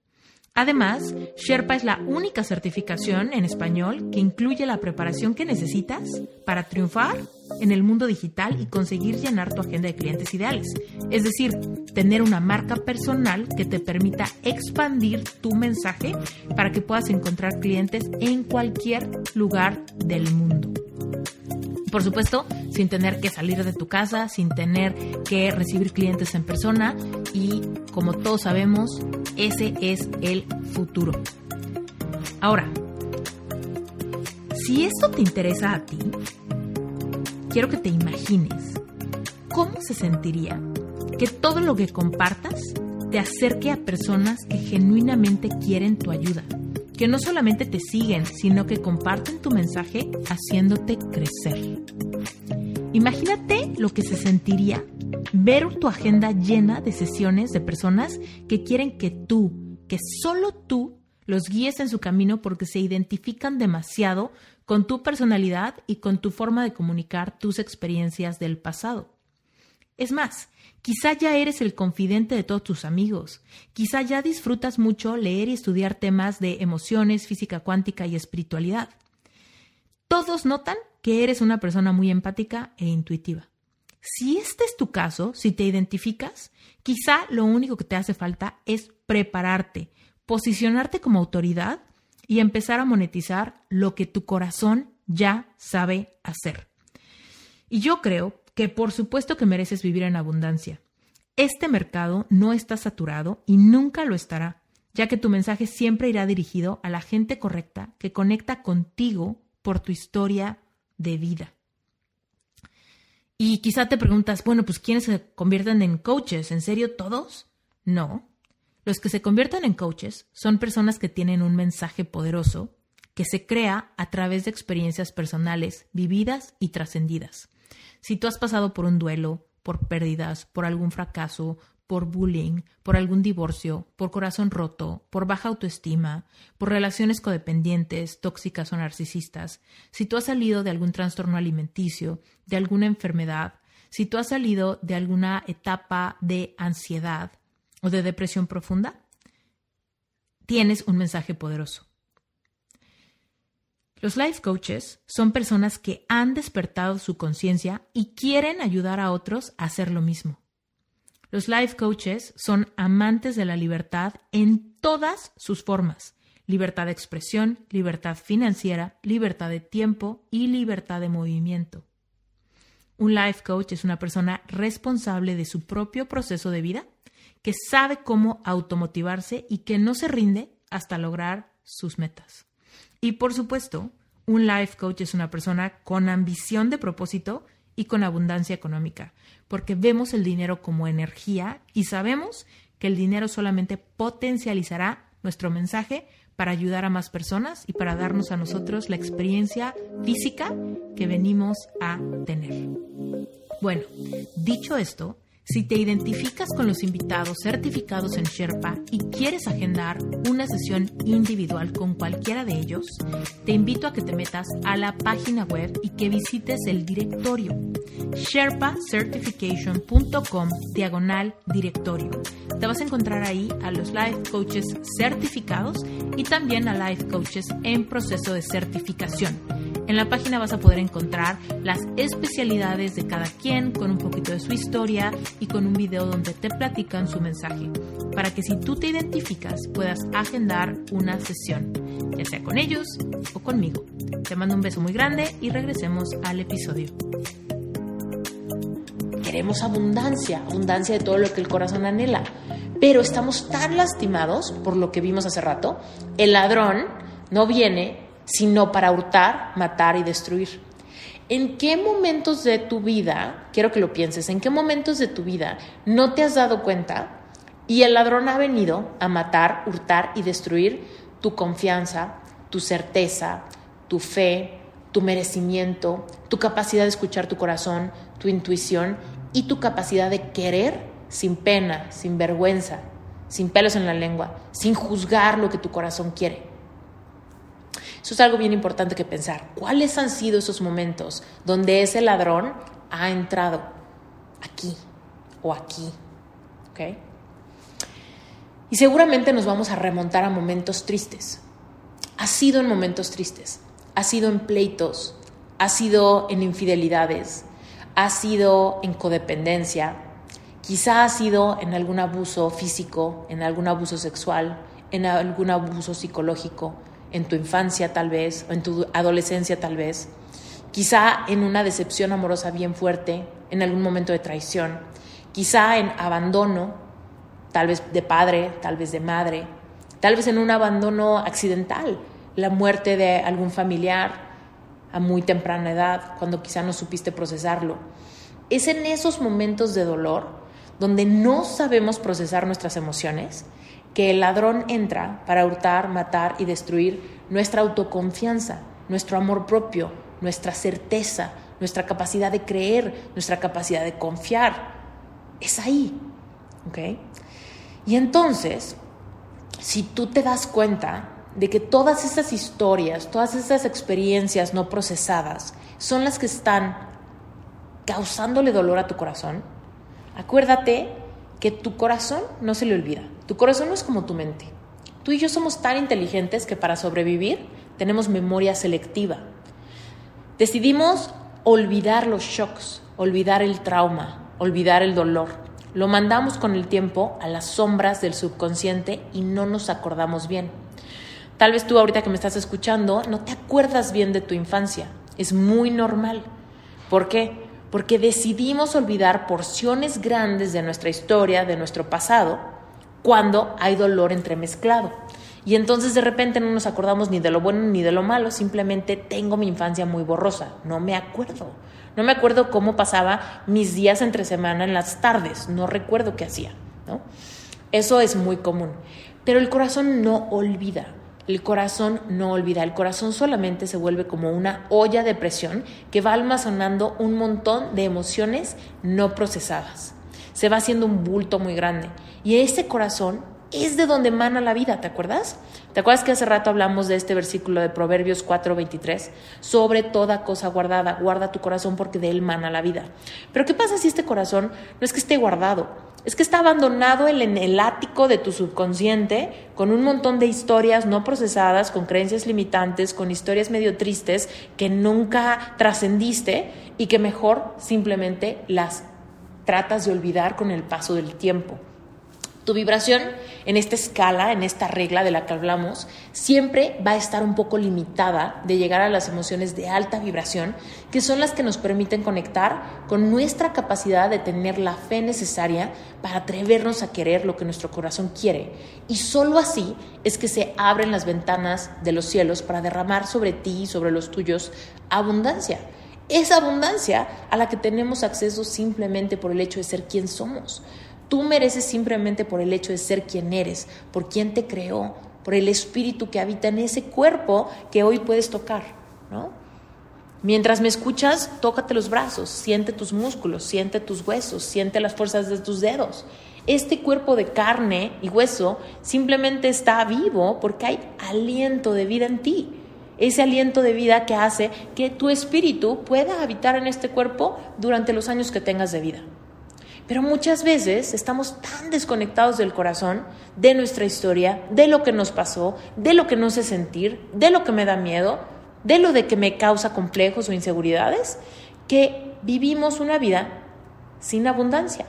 Además, Sherpa es la única certificación en español que incluye la preparación que necesitas para triunfar en el mundo digital y conseguir llenar tu agenda de clientes ideales. Es decir, tener una marca personal que te permita expandir tu mensaje para que puedas encontrar clientes en cualquier lugar del mundo. Por supuesto, sin tener que salir de tu casa, sin tener que recibir clientes en persona y como todos sabemos, ese es el futuro. Ahora, si esto te interesa a ti, quiero que te imagines cómo se sentiría que todo lo que compartas te acerque a personas que genuinamente quieren tu ayuda que no solamente te siguen, sino que comparten tu mensaje haciéndote crecer. Imagínate lo que se sentiría ver tu agenda llena de sesiones de personas que quieren que tú, que solo tú, los guíes en su camino porque se identifican demasiado con tu personalidad y con tu forma de comunicar tus experiencias del pasado. Es más, Quizá ya eres el confidente de todos tus amigos. Quizá ya disfrutas mucho leer y estudiar temas de emociones, física cuántica y espiritualidad. Todos notan que eres una persona muy empática e intuitiva. Si este es tu caso, si te identificas, quizá lo único que te hace falta es prepararte, posicionarte como autoridad y empezar a monetizar lo que tu corazón ya sabe hacer. Y yo creo que por supuesto que mereces vivir en abundancia. Este mercado no está saturado y nunca lo estará, ya que tu mensaje siempre irá dirigido a la gente correcta que conecta contigo por tu historia de vida. Y quizá te preguntas, bueno, pues ¿quiénes se convierten en coaches? ¿En serio todos? No. Los que se convierten en coaches son personas que tienen un mensaje poderoso que se crea a través de experiencias personales vividas y trascendidas. Si tú has pasado por un duelo, por pérdidas, por algún fracaso, por bullying, por algún divorcio, por corazón roto, por baja autoestima, por relaciones codependientes, tóxicas o narcisistas, si tú has salido de algún trastorno alimenticio, de alguna enfermedad, si tú has salido de alguna etapa de ansiedad o de depresión profunda, tienes un mensaje poderoso. Los life coaches son personas que han despertado su conciencia y quieren ayudar a otros a hacer lo mismo. Los life coaches son amantes de la libertad en todas sus formas. Libertad de expresión, libertad financiera, libertad de tiempo y libertad de movimiento. Un life coach es una persona responsable de su propio proceso de vida, que sabe cómo automotivarse y que no se rinde hasta lograr sus metas. Y por supuesto, un life coach es una persona con ambición de propósito y con abundancia económica, porque vemos el dinero como energía y sabemos que el dinero solamente potencializará nuestro mensaje para ayudar a más personas y para darnos a nosotros la experiencia física que venimos a tener. Bueno, dicho esto, si te identificas con los invitados certificados en Sherpa y quieres agendar una sesión individual con cualquiera de ellos, te invito a que te metas a la página web y que visites el directorio sherpacertification.com diagonal directorio. Te vas a encontrar ahí a los life coaches certificados y también a life coaches en proceso de certificación en la página vas a poder encontrar las especialidades de cada quien con un poquito de su historia y con un video donde te platican su mensaje, para que si tú te identificas puedas agendar una sesión, ya sea con ellos o conmigo. Te mando un beso muy grande y regresemos al episodio. Queremos abundancia, abundancia de todo lo que el corazón anhela, pero estamos tan lastimados por lo que vimos hace rato. El ladrón no viene sino para hurtar, matar y destruir. ¿En qué momentos de tu vida, quiero que lo pienses, en qué momentos de tu vida no te has dado cuenta y el ladrón ha venido a matar, hurtar y destruir tu confianza, tu certeza, tu fe, tu merecimiento, tu capacidad de escuchar tu corazón, tu intuición y tu capacidad de querer sin pena, sin vergüenza, sin pelos en la lengua, sin juzgar lo que tu corazón quiere? Eso es algo bien importante que pensar. ¿Cuáles han sido esos momentos donde ese ladrón ha entrado aquí o aquí? Y seguramente nos vamos a remontar a momentos tristes. Ha sido en momentos tristes, ha sido en pleitos, ha sido en infidelidades, ha sido en codependencia, quizá ha sido en algún abuso físico, en algún abuso sexual, en algún abuso psicológico, en tu infancia tal vez, o en tu adolescencia tal vez, quizá en una decepción amorosa bien fuerte, en algún momento de traición, quizá en abandono, tal vez de padre, tal vez de madre, tal vez en un abandono accidental, la muerte de algún familiar a muy temprana edad, cuando quizá no supiste procesarlo. Es en esos momentos de dolor donde no sabemos procesar nuestras emociones que el ladrón entra para hurtar, matar y destruir nuestra autoconfianza, nuestro amor propio, nuestra certeza, nuestra capacidad de creer, nuestra capacidad de confiar. Es ahí. ¿Ok? Y entonces, si tú te das cuenta de que todas esas historias, todas esas experiencias no procesadas son las que están causándole dolor a tu corazón, acuérdate que tu corazón no se le olvida. Tu corazón no es como tu mente. Tú y yo somos tan inteligentes que para sobrevivir tenemos memoria selectiva. Decidimos olvidar los shocks, olvidar el trauma, olvidar el dolor. Lo mandamos con el tiempo a las sombras del subconsciente y no nos acordamos bien. Tal vez tú ahorita que me estás escuchando no te acuerdas bien de tu infancia. Es muy normal. ¿Por qué? Porque decidimos olvidar porciones grandes de nuestra historia, de nuestro pasado, cuando hay dolor entremezclado. Y entonces de repente no nos acordamos ni de lo bueno ni de lo malo, simplemente tengo mi infancia muy borrosa, no me acuerdo. No me acuerdo cómo pasaba mis días entre semana en las tardes, no recuerdo qué hacía, ¿no? Eso es muy común. Pero el corazón no olvida. El corazón no olvida, el corazón solamente se vuelve como una olla de presión que va almacenando un montón de emociones no procesadas. Se va haciendo un bulto muy grande y ese corazón es de donde emana la vida, ¿te acuerdas? ¿Te acuerdas que hace rato hablamos de este versículo de Proverbios 4:23? Sobre toda cosa guardada, guarda tu corazón porque de él mana la vida. Pero ¿qué pasa si este corazón no es que esté guardado? Es que está abandonado en el ático de tu subconsciente con un montón de historias no procesadas, con creencias limitantes, con historias medio tristes que nunca trascendiste y que mejor simplemente las tratas de olvidar con el paso del tiempo. Tu vibración en esta escala, en esta regla de la que hablamos, siempre va a estar un poco limitada de llegar a las emociones de alta vibración, que son las que nos permiten conectar con nuestra capacidad de tener la fe necesaria para atrevernos a querer lo que nuestro corazón quiere. Y solo así es que se abren las ventanas de los cielos para derramar sobre ti y sobre los tuyos abundancia. Esa abundancia a la que tenemos acceso simplemente por el hecho de ser quien somos. Tú mereces simplemente por el hecho de ser quien eres, por quien te creó, por el espíritu que habita en ese cuerpo que hoy puedes tocar, ¿no? Mientras me escuchas, tócate los brazos, siente tus músculos, siente tus huesos, siente las fuerzas de tus dedos. Este cuerpo de carne y hueso simplemente está vivo porque hay aliento de vida en ti. Ese aliento de vida que hace que tu espíritu pueda habitar en este cuerpo durante los años que tengas de vida. Pero muchas veces estamos tan desconectados del corazón, de nuestra historia, de lo que nos pasó, de lo que no sé sentir, de lo que me da miedo, de lo de que me causa complejos o inseguridades, que vivimos una vida sin abundancia.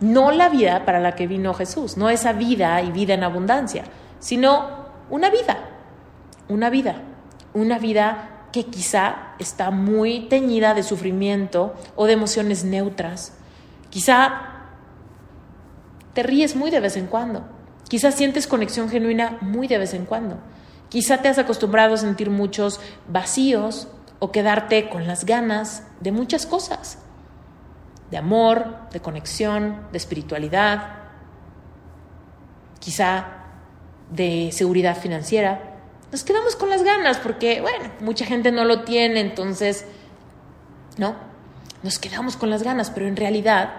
No la vida para la que vino Jesús, no esa vida y vida en abundancia, sino una vida, una vida, una vida que quizá está muy teñida de sufrimiento o de emociones neutras Quizá te ríes muy de vez en cuando. Quizá sientes conexión genuina muy de vez en cuando. Quizá te has acostumbrado a sentir muchos vacíos o quedarte con las ganas de muchas cosas. De amor, de conexión, de espiritualidad, quizá de seguridad financiera. Nos quedamos con las ganas porque, bueno, mucha gente no lo tiene, entonces, ¿no? Nos quedamos con las ganas, pero en realidad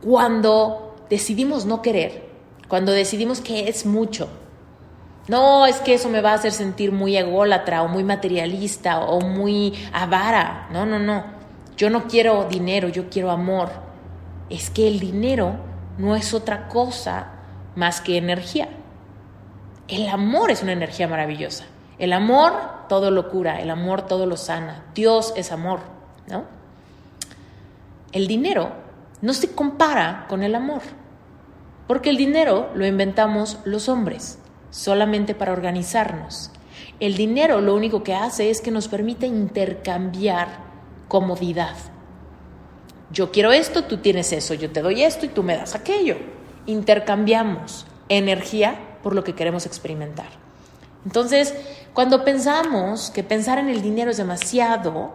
cuando decidimos no querer, cuando decidimos que es mucho. No, es que eso me va a hacer sentir muy ególatra o muy materialista o muy avara. No, no, no. Yo no quiero dinero, yo quiero amor. Es que el dinero no es otra cosa más que energía. El amor es una energía maravillosa. El amor todo lo cura, el amor todo lo sana. Dios es amor, ¿no? El dinero no se compara con el amor, porque el dinero lo inventamos los hombres, solamente para organizarnos. El dinero lo único que hace es que nos permite intercambiar comodidad. Yo quiero esto, tú tienes eso, yo te doy esto y tú me das aquello. Intercambiamos energía por lo que queremos experimentar. Entonces, cuando pensamos que pensar en el dinero es demasiado,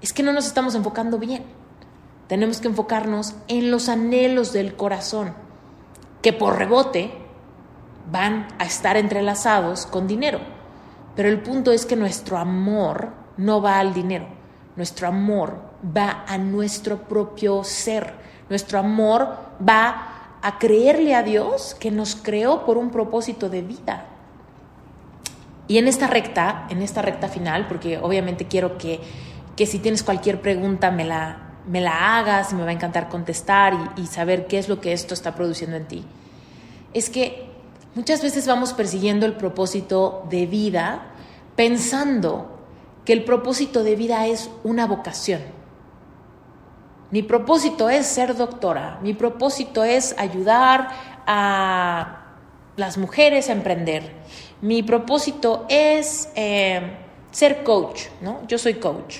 es que no nos estamos enfocando bien tenemos que enfocarnos en los anhelos del corazón, que por rebote van a estar entrelazados con dinero. Pero el punto es que nuestro amor no va al dinero, nuestro amor va a nuestro propio ser, nuestro amor va a creerle a Dios que nos creó por un propósito de vida. Y en esta recta, en esta recta final, porque obviamente quiero que, que si tienes cualquier pregunta me la, me la hagas y me va a encantar contestar y, saber qué es lo que esto está produciendo en ti. Es que muchas veces vamos persiguiendo el propósito de vida pensando que el propósito de vida es una vocación. Mi propósito es ser doctora, mi propósito es ayudar a las mujeres a emprender, mi propósito es eh, ser coach, ¿no? Yo soy coach,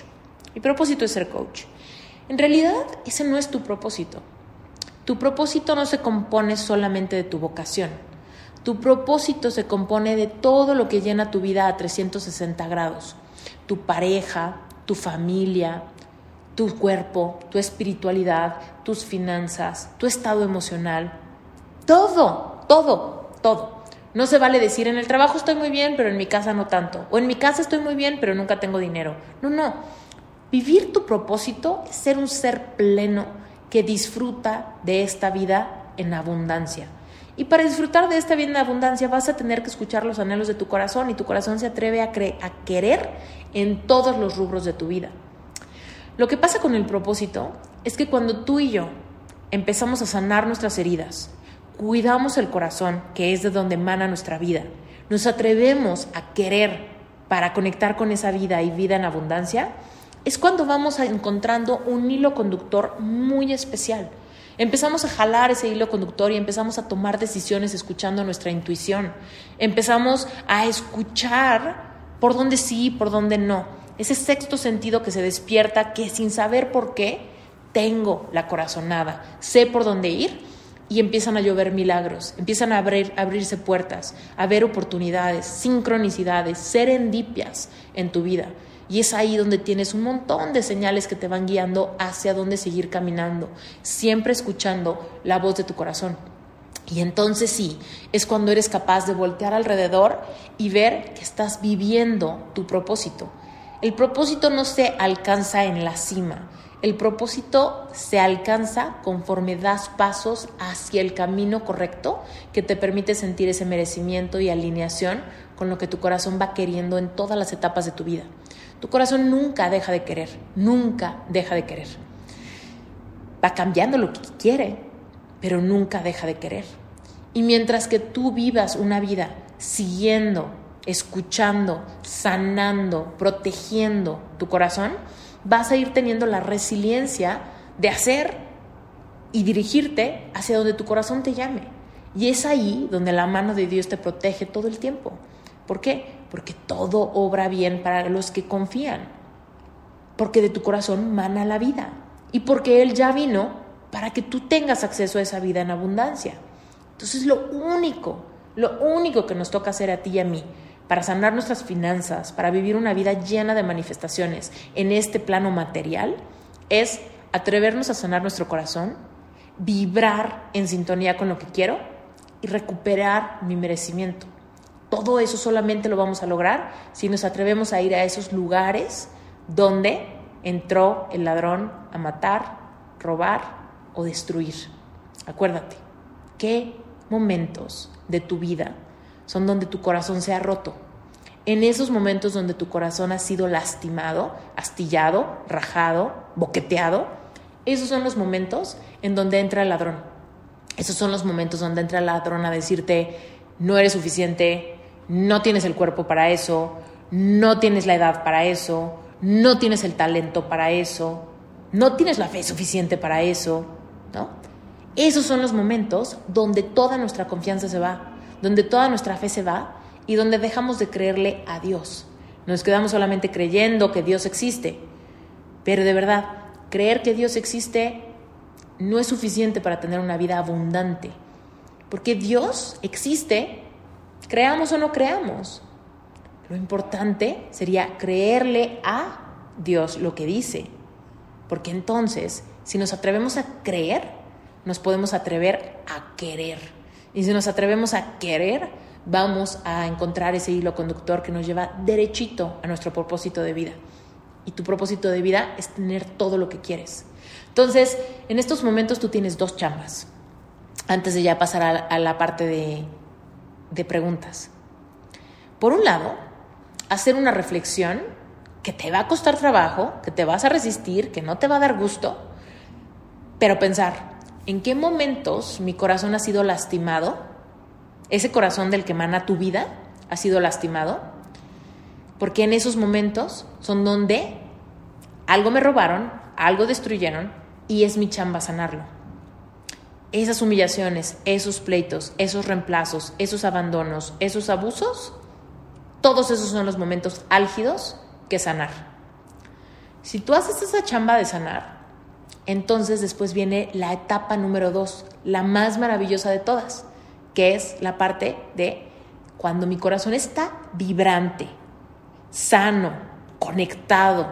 mi propósito es ser coach. En realidad, ese no es tu propósito. Tu propósito no se compone solamente de tu vocación. Tu propósito se compone de todo lo que llena tu vida a 360 grados. Tu pareja, tu familia, tu cuerpo, tu espiritualidad, tus finanzas, tu estado emocional. Todo, todo, todo. No se vale decir en el trabajo estoy muy bien, pero en mi casa no tanto. O en mi casa estoy muy bien, pero nunca tengo dinero. No, no. Vivir tu propósito es ser un ser pleno que disfruta de esta vida en abundancia. Y para disfrutar de esta vida en abundancia vas a tener que escuchar los anhelos de tu corazón y tu corazón se atreve a, a querer en todos los rubros de tu vida. Lo que pasa con el propósito es que cuando tú y yo empezamos a sanar nuestras heridas, cuidamos el corazón, que es de donde emana nuestra vida, nos atrevemos a querer para conectar con esa vida y vida en abundancia, es cuando vamos encontrando un hilo conductor muy especial. Empezamos a jalar ese hilo conductor y empezamos a tomar decisiones escuchando nuestra intuición. Empezamos a escuchar por dónde sí, por dónde no. Ese sexto sentido que se despierta, que sin saber por qué, tengo la corazonada, sé por dónde ir y empiezan a llover milagros, empiezan a abrir, abrirse puertas, a ver oportunidades, sincronicidades, serendipias en tu vida Y es ahí donde tienes un montón de señales que te van guiando hacia dónde seguir caminando, siempre escuchando la voz de tu corazón. Y entonces sí, es cuando eres capaz de voltear alrededor y ver que estás viviendo tu propósito. El propósito no se alcanza en la cima, el propósito se alcanza conforme das pasos hacia el camino correcto que te permite sentir ese merecimiento y alineación con lo que tu corazón va queriendo en todas las etapas de tu vida. Tu corazón nunca deja de querer, nunca deja de querer. Va cambiando lo que quiere, pero nunca deja de querer. Y mientras que tú vivas una vida siguiendo, escuchando, sanando, protegiendo tu corazón, vas a ir teniendo la resiliencia de hacer y dirigirte hacia donde tu corazón te llame. Y es ahí donde la mano de Dios te protege todo el tiempo. ¿Por qué? Porque todo obra bien para los que confían. Porque de tu corazón mana la vida. Y porque Él ya vino para que tú tengas acceso a esa vida en abundancia. Entonces lo único, lo único que nos toca hacer a ti y a mí para sanar nuestras finanzas, para vivir una vida llena de manifestaciones en este plano material, es atrevernos a sanar nuestro corazón, vibrar en sintonía con lo que quiero y recuperar mi merecimiento. Todo eso solamente lo vamos a lograr si nos atrevemos a ir a esos lugares donde entró el ladrón a matar, robar o destruir. Acuérdate, ¿qué momentos de tu vida son donde tu corazón se ha roto? En esos momentos donde tu corazón ha sido lastimado, astillado, rajado, boqueteado, esos son los momentos en donde entra el ladrón. Esos son los momentos donde entra el ladrón a decirte, no eres suficiente, no tienes el cuerpo para eso, no tienes la edad para eso, no tienes el talento para eso, no tienes la fe suficiente para eso, ¿no? Esos son los momentos donde toda nuestra confianza se va, donde toda nuestra fe se va y donde dejamos de creerle a Dios. Nos quedamos solamente creyendo que Dios existe. Pero de verdad, creer que Dios existe no es suficiente para tener una vida abundante. Porque Dios existe, creamos o no creamos. Lo importante sería creerle a Dios lo que dice. Porque entonces, si nos atrevemos a creer, nos podemos atrever a querer. Y si nos atrevemos a querer, vamos a encontrar ese hilo conductor que nos lleva derechito a nuestro propósito de vida. Y tu propósito de vida es tener todo lo que quieres. Entonces, en estos momentos tú tienes dos chambas, antes de ya pasar a, la parte de, de preguntas. Por un lado, hacer una reflexión que te va a costar trabajo, que te vas a resistir, que no te va a dar gusto, pero pensar, ¿en qué momentos mi corazón ha sido lastimado ese corazón del que emana tu vida ha sido lastimado, porque en esos momentos son donde algo me robaron, algo destruyeron y es mi chamba sanarlo. Esas humillaciones, esos pleitos, esos reemplazos, esos abandonos, esos abusos, todos esos son los momentos álgidos que sanar. Si tú haces esa chamba de sanar, entonces después viene la etapa número dos, la más maravillosa de todas, que es la parte de cuando mi corazón está vibrante, sano, conectado,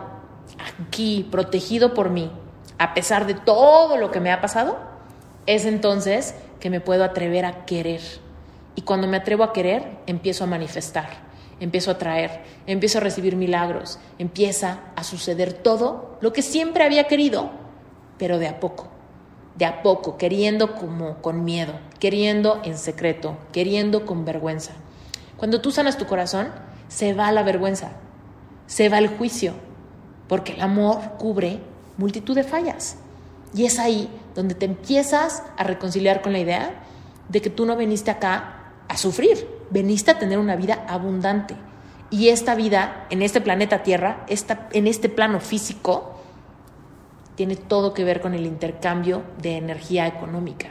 aquí, protegido por mí, a pesar de todo lo que me ha pasado, es entonces que me puedo atrever a querer. Y cuando me atrevo a querer, empiezo a manifestar, empiezo a traer, empiezo a recibir milagros, empieza a suceder todo lo que siempre había querido, pero de a poco de a poco, queriendo como con miedo, queriendo en secreto, queriendo con vergüenza. Cuando tú sanas tu corazón, se va la vergüenza, se va el juicio, porque el amor cubre multitud de fallas. Y es ahí donde te empiezas a reconciliar con la idea de que tú no veniste acá a sufrir, veniste a tener una vida abundante. Y esta vida en este planeta Tierra, esta, en este plano físico, tiene todo que ver con el intercambio de energía económica,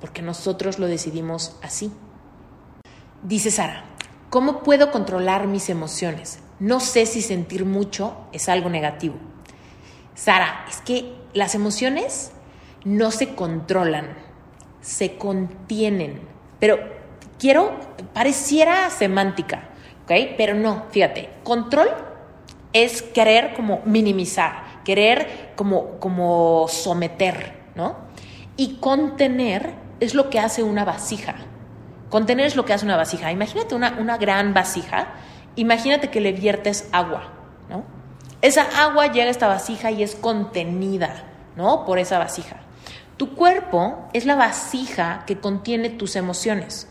porque nosotros lo decidimos así. Dice Sara, ¿cómo puedo controlar mis emociones? No sé si sentir mucho es algo negativo. Sara, es que las emociones no se controlan, se contienen. Pero quiero, pareciera semántica, ¿ok? Pero no, fíjate, control es querer como minimizar, querer como, como someter, ¿no? Y contener es lo que hace una vasija. Contener es lo que hace una vasija. Imagínate una, una gran vasija, imagínate que le viertes agua, ¿no? Esa agua llega a esta vasija y es contenida, ¿no? Por esa vasija. Tu cuerpo es la vasija que contiene tus emociones.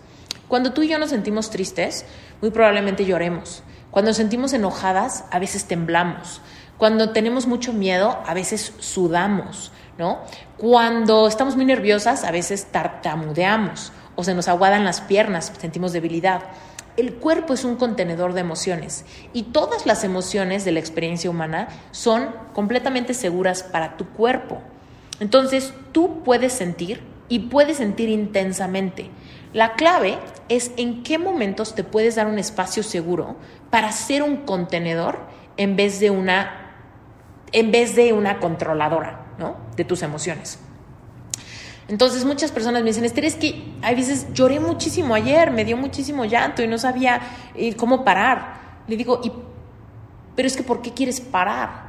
Cuando tú y yo nos sentimos tristes, muy probablemente lloremos. Cuando nos sentimos enojadas, a veces temblamos. Cuando tenemos mucho miedo, a veces sudamos, ¿no? Cuando estamos muy nerviosas, a veces tartamudeamos o se nos aguadan las piernas, sentimos debilidad. El cuerpo es un contenedor de emociones y todas las emociones de la experiencia humana son completamente seguras para tu cuerpo. Entonces, tú puedes sentir y puedes sentir intensamente. La clave es en qué momentos te puedes dar un espacio seguro para ser un contenedor en vez de una en vez de una controladora, ¿no? De tus emociones. Entonces muchas personas me dicen, Esther, es que hay veces lloré muchísimo ayer, me dio muchísimo llanto y no sabía eh, cómo parar. Le digo, ¿y, pero es que ¿por qué quieres parar?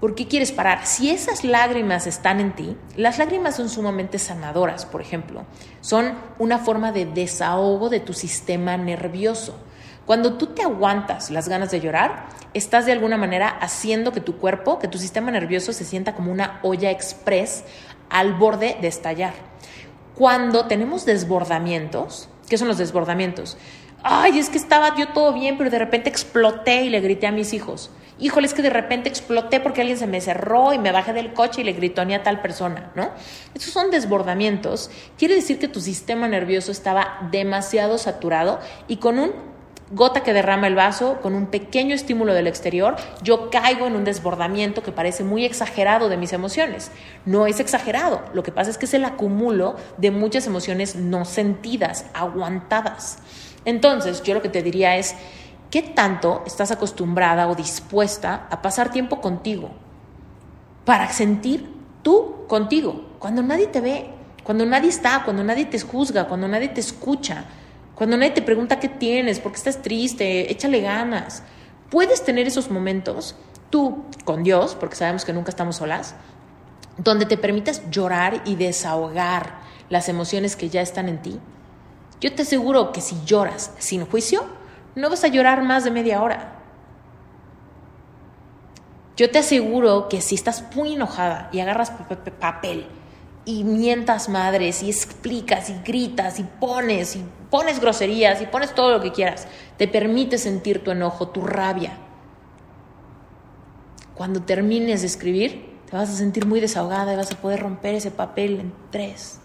¿Por qué quieres parar? Si esas lágrimas están en ti, las lágrimas son sumamente sanadoras, por ejemplo. Son una forma de desahogo de tu sistema nervioso. Cuando tú te aguantas las ganas de llorar, estás de alguna manera haciendo que tu cuerpo, que tu sistema nervioso se sienta como una olla express al borde de estallar. Cuando tenemos desbordamientos, ¿qué son los desbordamientos? Ay, es que estaba yo todo bien, pero de repente exploté y le grité a mis hijos. Híjole, es que de repente exploté porque alguien se me cerró y me bajé del coche y le gritó ni a tal persona, ¿no? Esos son desbordamientos. Quiere decir que tu sistema nervioso estaba demasiado saturado y con un gota que derrama el vaso, con un pequeño estímulo del exterior, yo caigo en un desbordamiento que parece muy exagerado de mis emociones. No es exagerado, lo que pasa es que es el acumulo de muchas emociones no sentidas, aguantadas. Entonces, yo lo que te diría es, ¿qué tanto estás acostumbrada o dispuesta a pasar tiempo contigo? Para sentir tú contigo, cuando nadie te ve, cuando nadie está, cuando nadie te juzga, cuando nadie te escucha cuando nadie te pregunta qué tienes, por qué estás triste, échale ganas. Puedes tener esos momentos tú con Dios, porque sabemos que nunca estamos solas, donde te permitas llorar y desahogar las emociones que ya están en ti. Yo te aseguro que si lloras sin juicio, no vas a llorar más de media hora. Yo te aseguro que si estás muy enojada y agarras papel y mientas madres y explicas y gritas y pones y pones groserías y pones todo lo que quieras, te permite sentir tu enojo, tu rabia. Cuando termines de escribir, te vas a sentir muy desahogada y vas a poder romper ese papel en tres.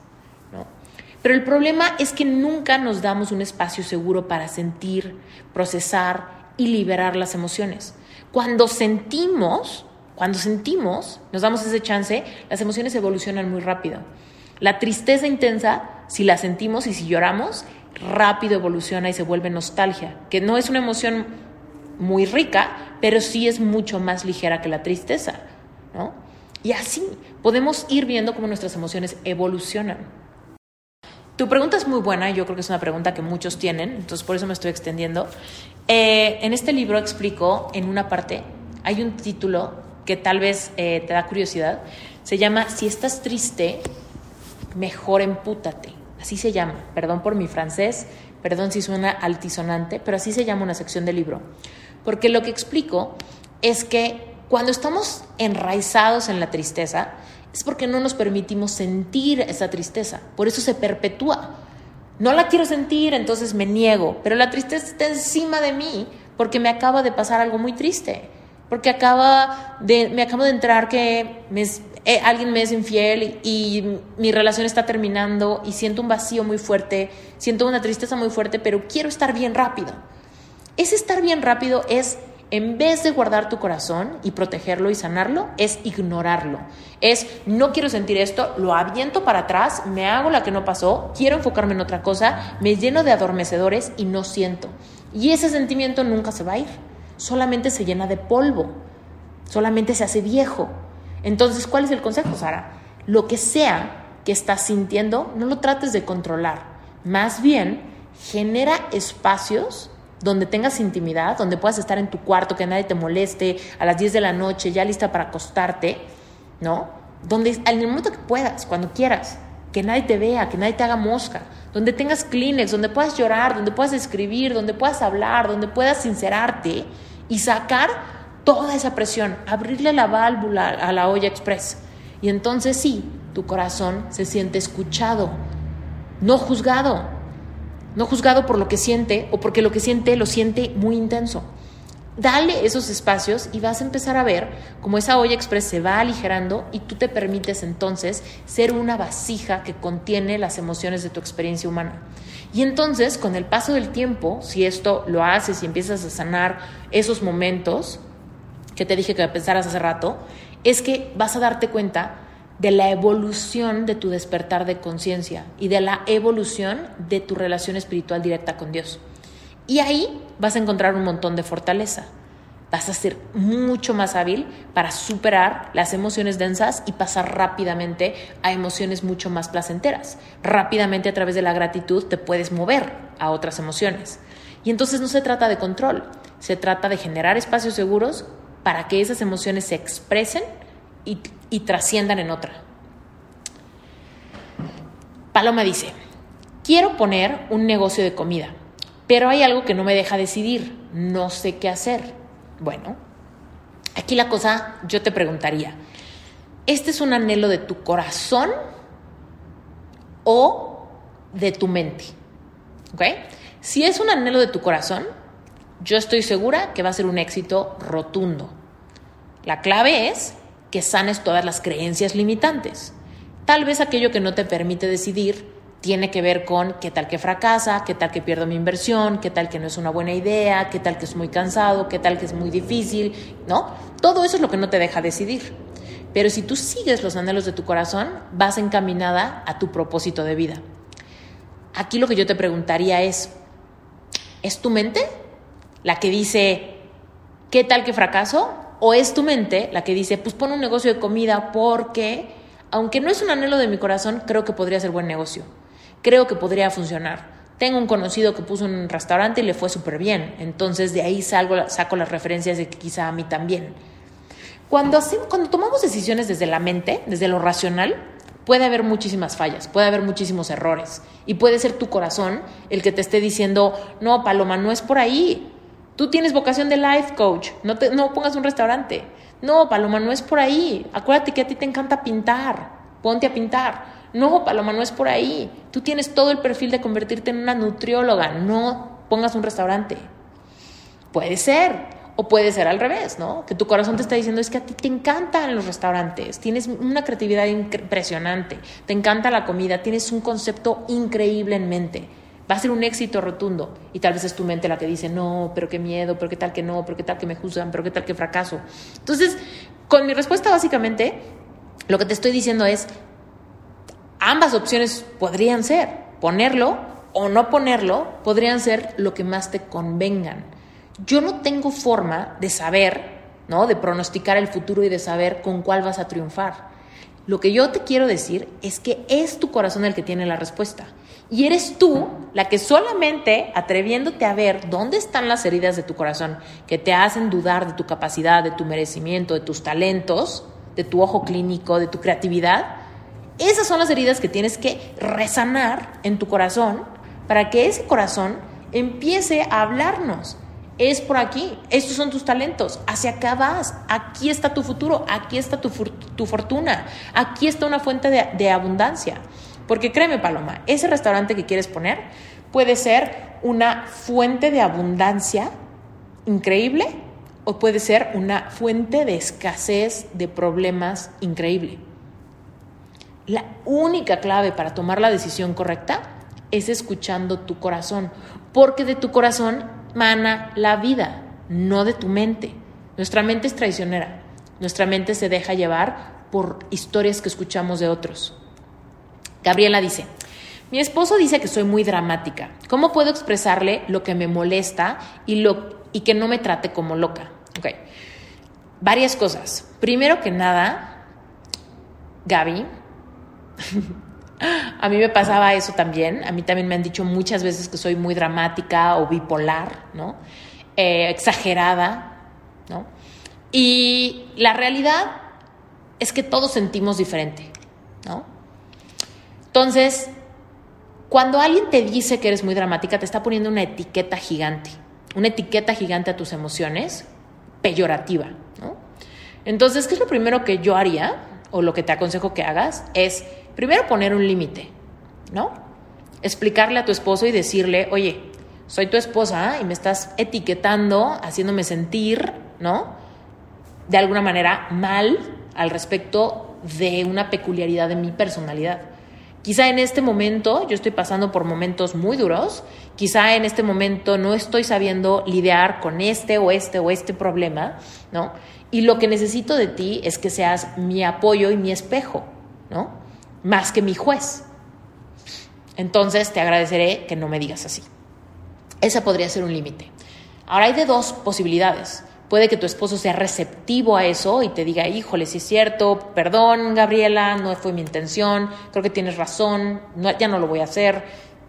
Pero el problema es que nunca nos damos un espacio seguro para sentir, procesar y liberar las emociones. Cuando sentimos, cuando sentimos, nos damos ese chance, las emociones evolucionan muy rápido. La tristeza intensa, si la sentimos y si lloramos, rápido evoluciona y se vuelve nostalgia, que no es una emoción muy rica, pero sí es mucho más ligera que la tristeza, ¿no? Y así podemos ir viendo cómo nuestras emociones evolucionan. Tu pregunta es muy buena yo creo que es una pregunta que muchos tienen, entonces por eso me estoy extendiendo. Eh, en este libro explico en una parte, hay un título que tal vez eh, te da curiosidad, se llama Si estás triste, mejor empútate. Así se llama. Perdón por mi francés, perdón si suena altisonante, pero así se llama una sección del libro. Porque lo que explico es que cuando estamos enraizados en la tristeza, es porque no nos permitimos sentir esa tristeza. Por eso se perpetúa. No la quiero sentir, entonces me niego, pero la tristeza está encima de mí porque me acaba de pasar algo muy triste porque acaba de, me acabo de enterar que eh, alguien me es infiel y, mi relación está terminando y siento un vacío muy fuerte, siento una tristeza muy fuerte, pero quiero estar bien rápido. Ese estar bien rápido es, en vez de guardar tu corazón y protegerlo y sanarlo, es ignorarlo. Es, no quiero sentir esto, lo aviento para atrás, me hago la que no pasó, quiero enfocarme en otra cosa, me lleno de adormecedores y no siento. Y ese sentimiento nunca se va a ir solamente se llena de polvo, solamente se hace viejo. Entonces, ¿cuál es el consejo, Sara? Lo que sea que estás sintiendo, no lo trates de controlar. Más bien, genera espacios donde tengas intimidad, donde puedas estar en tu cuarto, que nadie te moleste, a las 10 de la noche, ya lista para acostarte, ¿no? Donde en el momento que puedas, cuando quieras, que nadie te vea, que nadie te haga mosca, donde tengas Kleenex, donde puedas llorar, donde puedas escribir, donde puedas hablar, donde puedas sincerarte y sacar toda esa presión, abrirle la válvula a la olla express. Y entonces sí, tu corazón se siente escuchado, no juzgado, no juzgado por lo que siente o porque lo que siente lo siente muy intenso. Dale esos espacios y vas a empezar a ver cómo esa olla express se va aligerando y tú te permites entonces ser una vasija que contiene las emociones de tu experiencia humana. Y entonces, con el paso del tiempo, si esto lo haces y empiezas a sanar esos momentos que te dije que pensaras hace rato, es que vas a darte cuenta de la evolución de tu despertar de conciencia y de la evolución de tu relación espiritual directa con Dios. Y ahí vas a encontrar un montón de fortaleza. Vas a ser mucho más hábil para superar las emociones densas y pasar rápidamente a emociones mucho más placenteras. Rápidamente a través de la gratitud te puedes mover a otras emociones. Y entonces no se trata de control, se trata de generar espacios seguros para que esas emociones se expresen y, trasciendan en otra. Paloma dice, quiero poner un negocio de comida pero hay algo que no me deja decidir, no sé qué hacer. Bueno, aquí la cosa, yo te preguntaría, ¿este es un anhelo de tu corazón o de tu mente? ¿Ok? Si es un anhelo de tu corazón, yo estoy segura que va a ser un éxito rotundo. La clave es que sanes todas las creencias limitantes. Tal vez aquello que no te permite decidir tiene que ver con qué tal que fracasa, qué tal que pierdo mi inversión, qué tal que no es una buena idea, qué tal que es muy cansado, qué tal que es muy difícil, ¿no? Todo eso es lo que no te deja decidir. Pero si tú sigues los anhelos de tu corazón, vas encaminada a tu propósito de vida. Aquí lo que yo te preguntaría es, ¿es tu mente la que dice, ¿qué tal que fracaso? ¿O es tu mente la que dice, pues pon un negocio de comida porque, aunque no es un anhelo de mi corazón, creo que podría ser buen negocio? creo que podría funcionar. Tengo un conocido que puso un restaurante y le fue súper bien, entonces de ahí salgo, saco las referencias de que quizá a mí también. Cuando, cuando tomamos decisiones desde la mente, desde lo racional, puede haber muchísimas fallas, puede haber muchísimos errores y puede ser tu corazón el que te esté diciendo, no, Paloma, no es por ahí. Tú tienes vocación de life coach, no, te, no pongas un restaurante. No, Paloma, no es por ahí. Acuérdate que a ti te encanta pintar, ponte a pintar. No, Paloma, no es por ahí. Tú tienes todo el perfil de convertirte en una nutrióloga. No pongas un restaurante. Puede ser. O puede ser al revés, ¿no? Que tu corazón te está diciendo es que a ti te encantan los restaurantes, tienes una creatividad impresionante, te encanta la comida, tienes un concepto increíble en mente. Va a ser un éxito rotundo. Y tal vez es tu mente la que dice, no, pero qué miedo, pero qué tal que no, pero qué tal que me juzgan, pero qué tal que fracaso. Entonces, con mi respuesta básicamente, lo que te estoy diciendo es, ambas opciones podrían ser, ponerlo o no ponerlo, podrían ser lo que más te convengan. Yo no tengo forma de saber, ¿no? De pronosticar el futuro y de saber con cuál vas a triunfar. Lo que yo te quiero decir es que es tu corazón el que tiene la respuesta. Y eres tú la que solamente atreviéndote a ver dónde están las heridas de tu corazón que te hacen dudar de tu capacidad, de tu merecimiento, de tus talentos, de tu ojo clínico, de tu creatividad, esas son las heridas que tienes que resanar en tu corazón para que ese corazón empiece a hablarnos. Es por aquí, estos son tus talentos, hacia acá vas, aquí está tu futuro, aquí está tu, fortuna, aquí está una fuente de, de abundancia. Porque créeme, Paloma, ese restaurante que quieres poner puede ser una fuente de abundancia increíble o puede ser una fuente de escasez, de problemas increíble. La única clave para tomar la decisión correcta es escuchando tu corazón, porque de tu corazón mana la vida, no de tu mente. Nuestra mente es traicionera, nuestra mente se deja llevar por historias que escuchamos de otros. Gabriela dice, mi esposo dice que soy muy dramática. ¿Cómo puedo expresarle lo que me molesta y, lo, y que no me trate como loca? Okay. Varias cosas. Primero que nada, Gaby, A mí me pasaba eso también. A mí también me han dicho muchas veces que soy muy dramática o bipolar, ¿no? Eh, exagerada, ¿no? Y la realidad es que todos sentimos diferente, ¿no? Entonces, cuando alguien te dice que eres muy dramática, te está poniendo una etiqueta gigante, una etiqueta gigante a tus emociones, peyorativa, ¿no? Entonces, ¿qué es lo primero que yo haría, o lo que te aconsejo que hagas? Es primero poner un límite, ¿no? Explicarle a tu esposo y decirle, oye, soy tu esposa y me estás etiquetando, haciéndome sentir, ¿no? De alguna manera mal al respecto de una peculiaridad de mi personalidad. Quizá en este momento yo estoy pasando por momentos muy duros, quizá en este momento no estoy sabiendo lidiar con este o este o este problema, ¿no? Y lo que necesito de ti es que seas mi apoyo y mi espejo, ¿no? Más que mi juez. Entonces te agradeceré que no me digas así. Esa podría ser un límite. Ahora hay de dos posibilidades. Puede que tu esposo sea receptivo a eso y te diga, híjole, si es cierto, perdón, Gabriela, no fue mi intención, creo que tienes razón, ya no lo voy a hacer.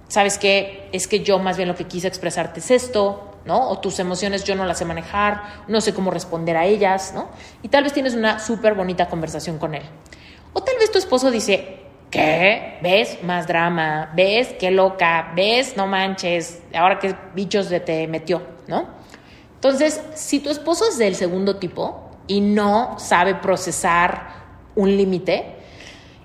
¿Sabes qué? Es que yo más bien lo que quise expresarte es esto, ¿no? O tus emociones yo no las sé manejar, no sé cómo responder a ellas, ¿no? Y tal vez tienes una súper bonita conversación con él. O tal vez tu esposo dice, ¿qué? ¿Ves? Más drama, ¿ves? Qué loca, ¿ves? No manches, ahora qué bichos te metió, ¿no? Entonces, si tu esposo es del segundo tipo y no sabe procesar un límite,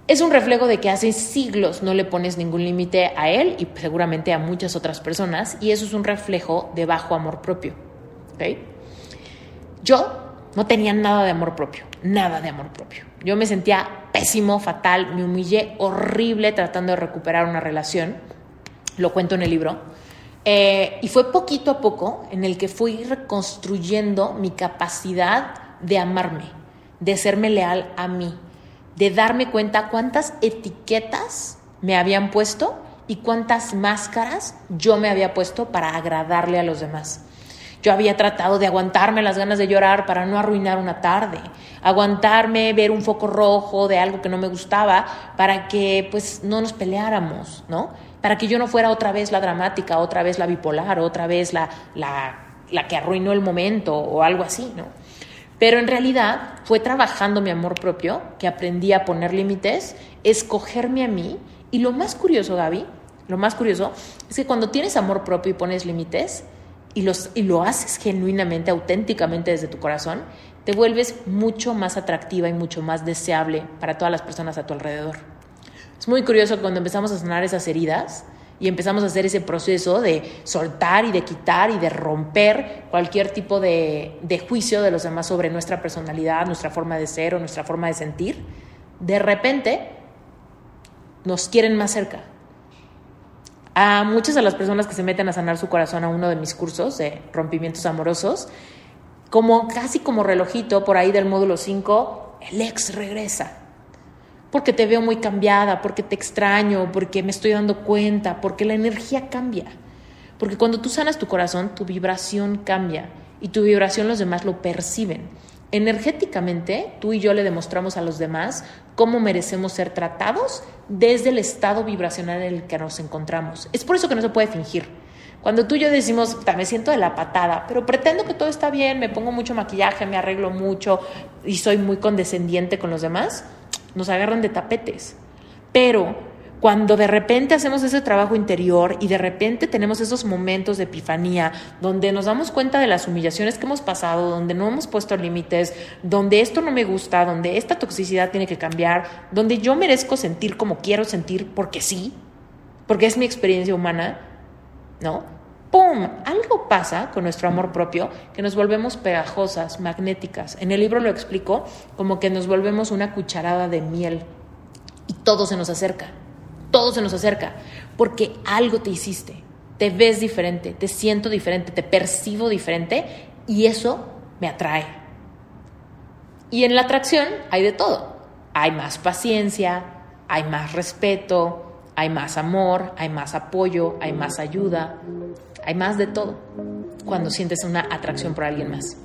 es un reflejo de que hace siglos no le pones ningún límite a él y seguramente a muchas otras personas, y eso es un reflejo de bajo amor propio. Yo no tenía nada de amor propio, nada de amor propio. Yo me sentía pésimo, fatal, me humillé horrible tratando de recuperar una relación, lo cuento en el libro eh, y fue poquito a poco en el que fui reconstruyendo mi capacidad de amarme, de serme leal a mí, de darme cuenta cuántas etiquetas me habían puesto y cuántas máscaras yo me había puesto para agradarle a los demás. Yo había tratado de aguantarme las ganas de llorar para no arruinar una tarde, aguantarme ver un foco rojo de algo que no me gustaba para que pues no nos peleáramos, ¿no? para que yo no fuera otra vez la dramática, otra vez la bipolar, otra vez la, la, que arruinó el momento o algo así, ¿no? Pero en realidad fue trabajando mi amor propio que aprendí a poner límites, escogerme a mí y lo más curioso, Gaby, lo más curioso es que cuando tienes amor propio y pones límites y, los, y lo haces genuinamente, auténticamente desde tu corazón, te vuelves mucho más atractiva y mucho más deseable para todas las personas a tu alrededor. Es muy curioso cuando empezamos a sanar esas heridas y empezamos a hacer ese proceso de soltar y de quitar y de romper cualquier tipo de, juicio de los demás sobre nuestra personalidad, nuestra forma de ser o nuestra forma de sentir, de repente nos quieren más cerca. A muchas de las personas que se meten a sanar su corazón a uno de mis cursos de rompimientos amorosos, como casi como relojito por ahí del módulo 5, el ex regresa porque te veo muy cambiada, porque te extraño, porque me estoy dando cuenta, porque la energía cambia. Porque cuando tú sanas tu corazón, tu vibración cambia y tu vibración los demás lo perciben. Energéticamente, tú y yo le demostramos a los demás cómo merecemos ser tratados desde el estado vibracional en el que nos encontramos. Es por eso que no se puede fingir. Cuando tú y yo decimos, me siento de la patada, pero pretendo que todo está bien, me pongo mucho maquillaje, me arreglo mucho y soy muy condescendiente con los demás, nos agarran de tapetes. Pero cuando de repente hacemos ese trabajo interior y de repente tenemos esos momentos de epifanía donde nos damos cuenta de las humillaciones que hemos pasado, donde no hemos puesto límites, donde esto no me gusta, donde esta toxicidad tiene que cambiar, donde yo merezco sentir como quiero sentir porque sí, porque es mi experiencia humana, ¿no? ¡pum! Algo pasa con nuestro amor propio que nos volvemos pegajosas, magnéticas. En el libro lo explico como que nos volvemos una cucharada de miel y todo se nos acerca, todo se nos acerca, porque algo te hiciste, te ves diferente, te siento diferente, te percibo diferente y eso me atrae. Y en la atracción hay de todo. Hay más paciencia, hay más respeto, hay más amor, hay más apoyo, hay más ayuda, hay más de todo cuando sientes una atracción por alguien más.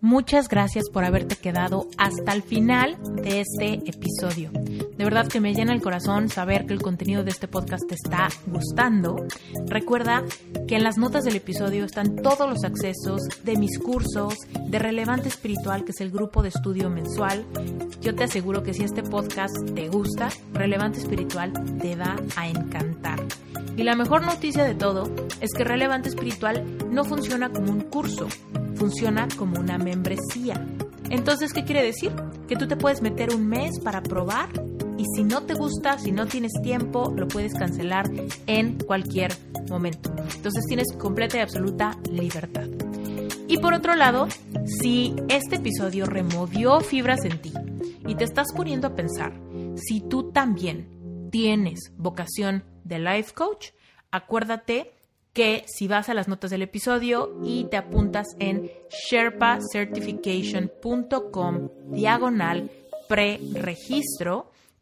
Muchas gracias por haberte quedado hasta el final de este episodio. De verdad que me llena el corazón saber que el contenido de este podcast te está gustando. Recuerda que en las notas del episodio están todos los accesos de mis cursos de Relevante Espiritual, que es el grupo de estudio mensual. Yo te aseguro que si este podcast te gusta, Relevante Espiritual te va a encantar. Y la mejor noticia de todo es que Relevante Espiritual no funciona como un curso, funciona como una membresía. Entonces, ¿qué quiere decir? Que tú te puedes meter un mes para probar y si no te gusta, si no tienes tiempo, lo puedes cancelar en cualquier momento. Entonces tienes completa y absoluta libertad. Y por otro lado, si este episodio removió fibras en ti y te estás poniendo a pensar si tú también tienes vocación de life coach, acuérdate que si vas a las notas del episodio y te apuntas en sherpacertification.com diagonal pre-registro,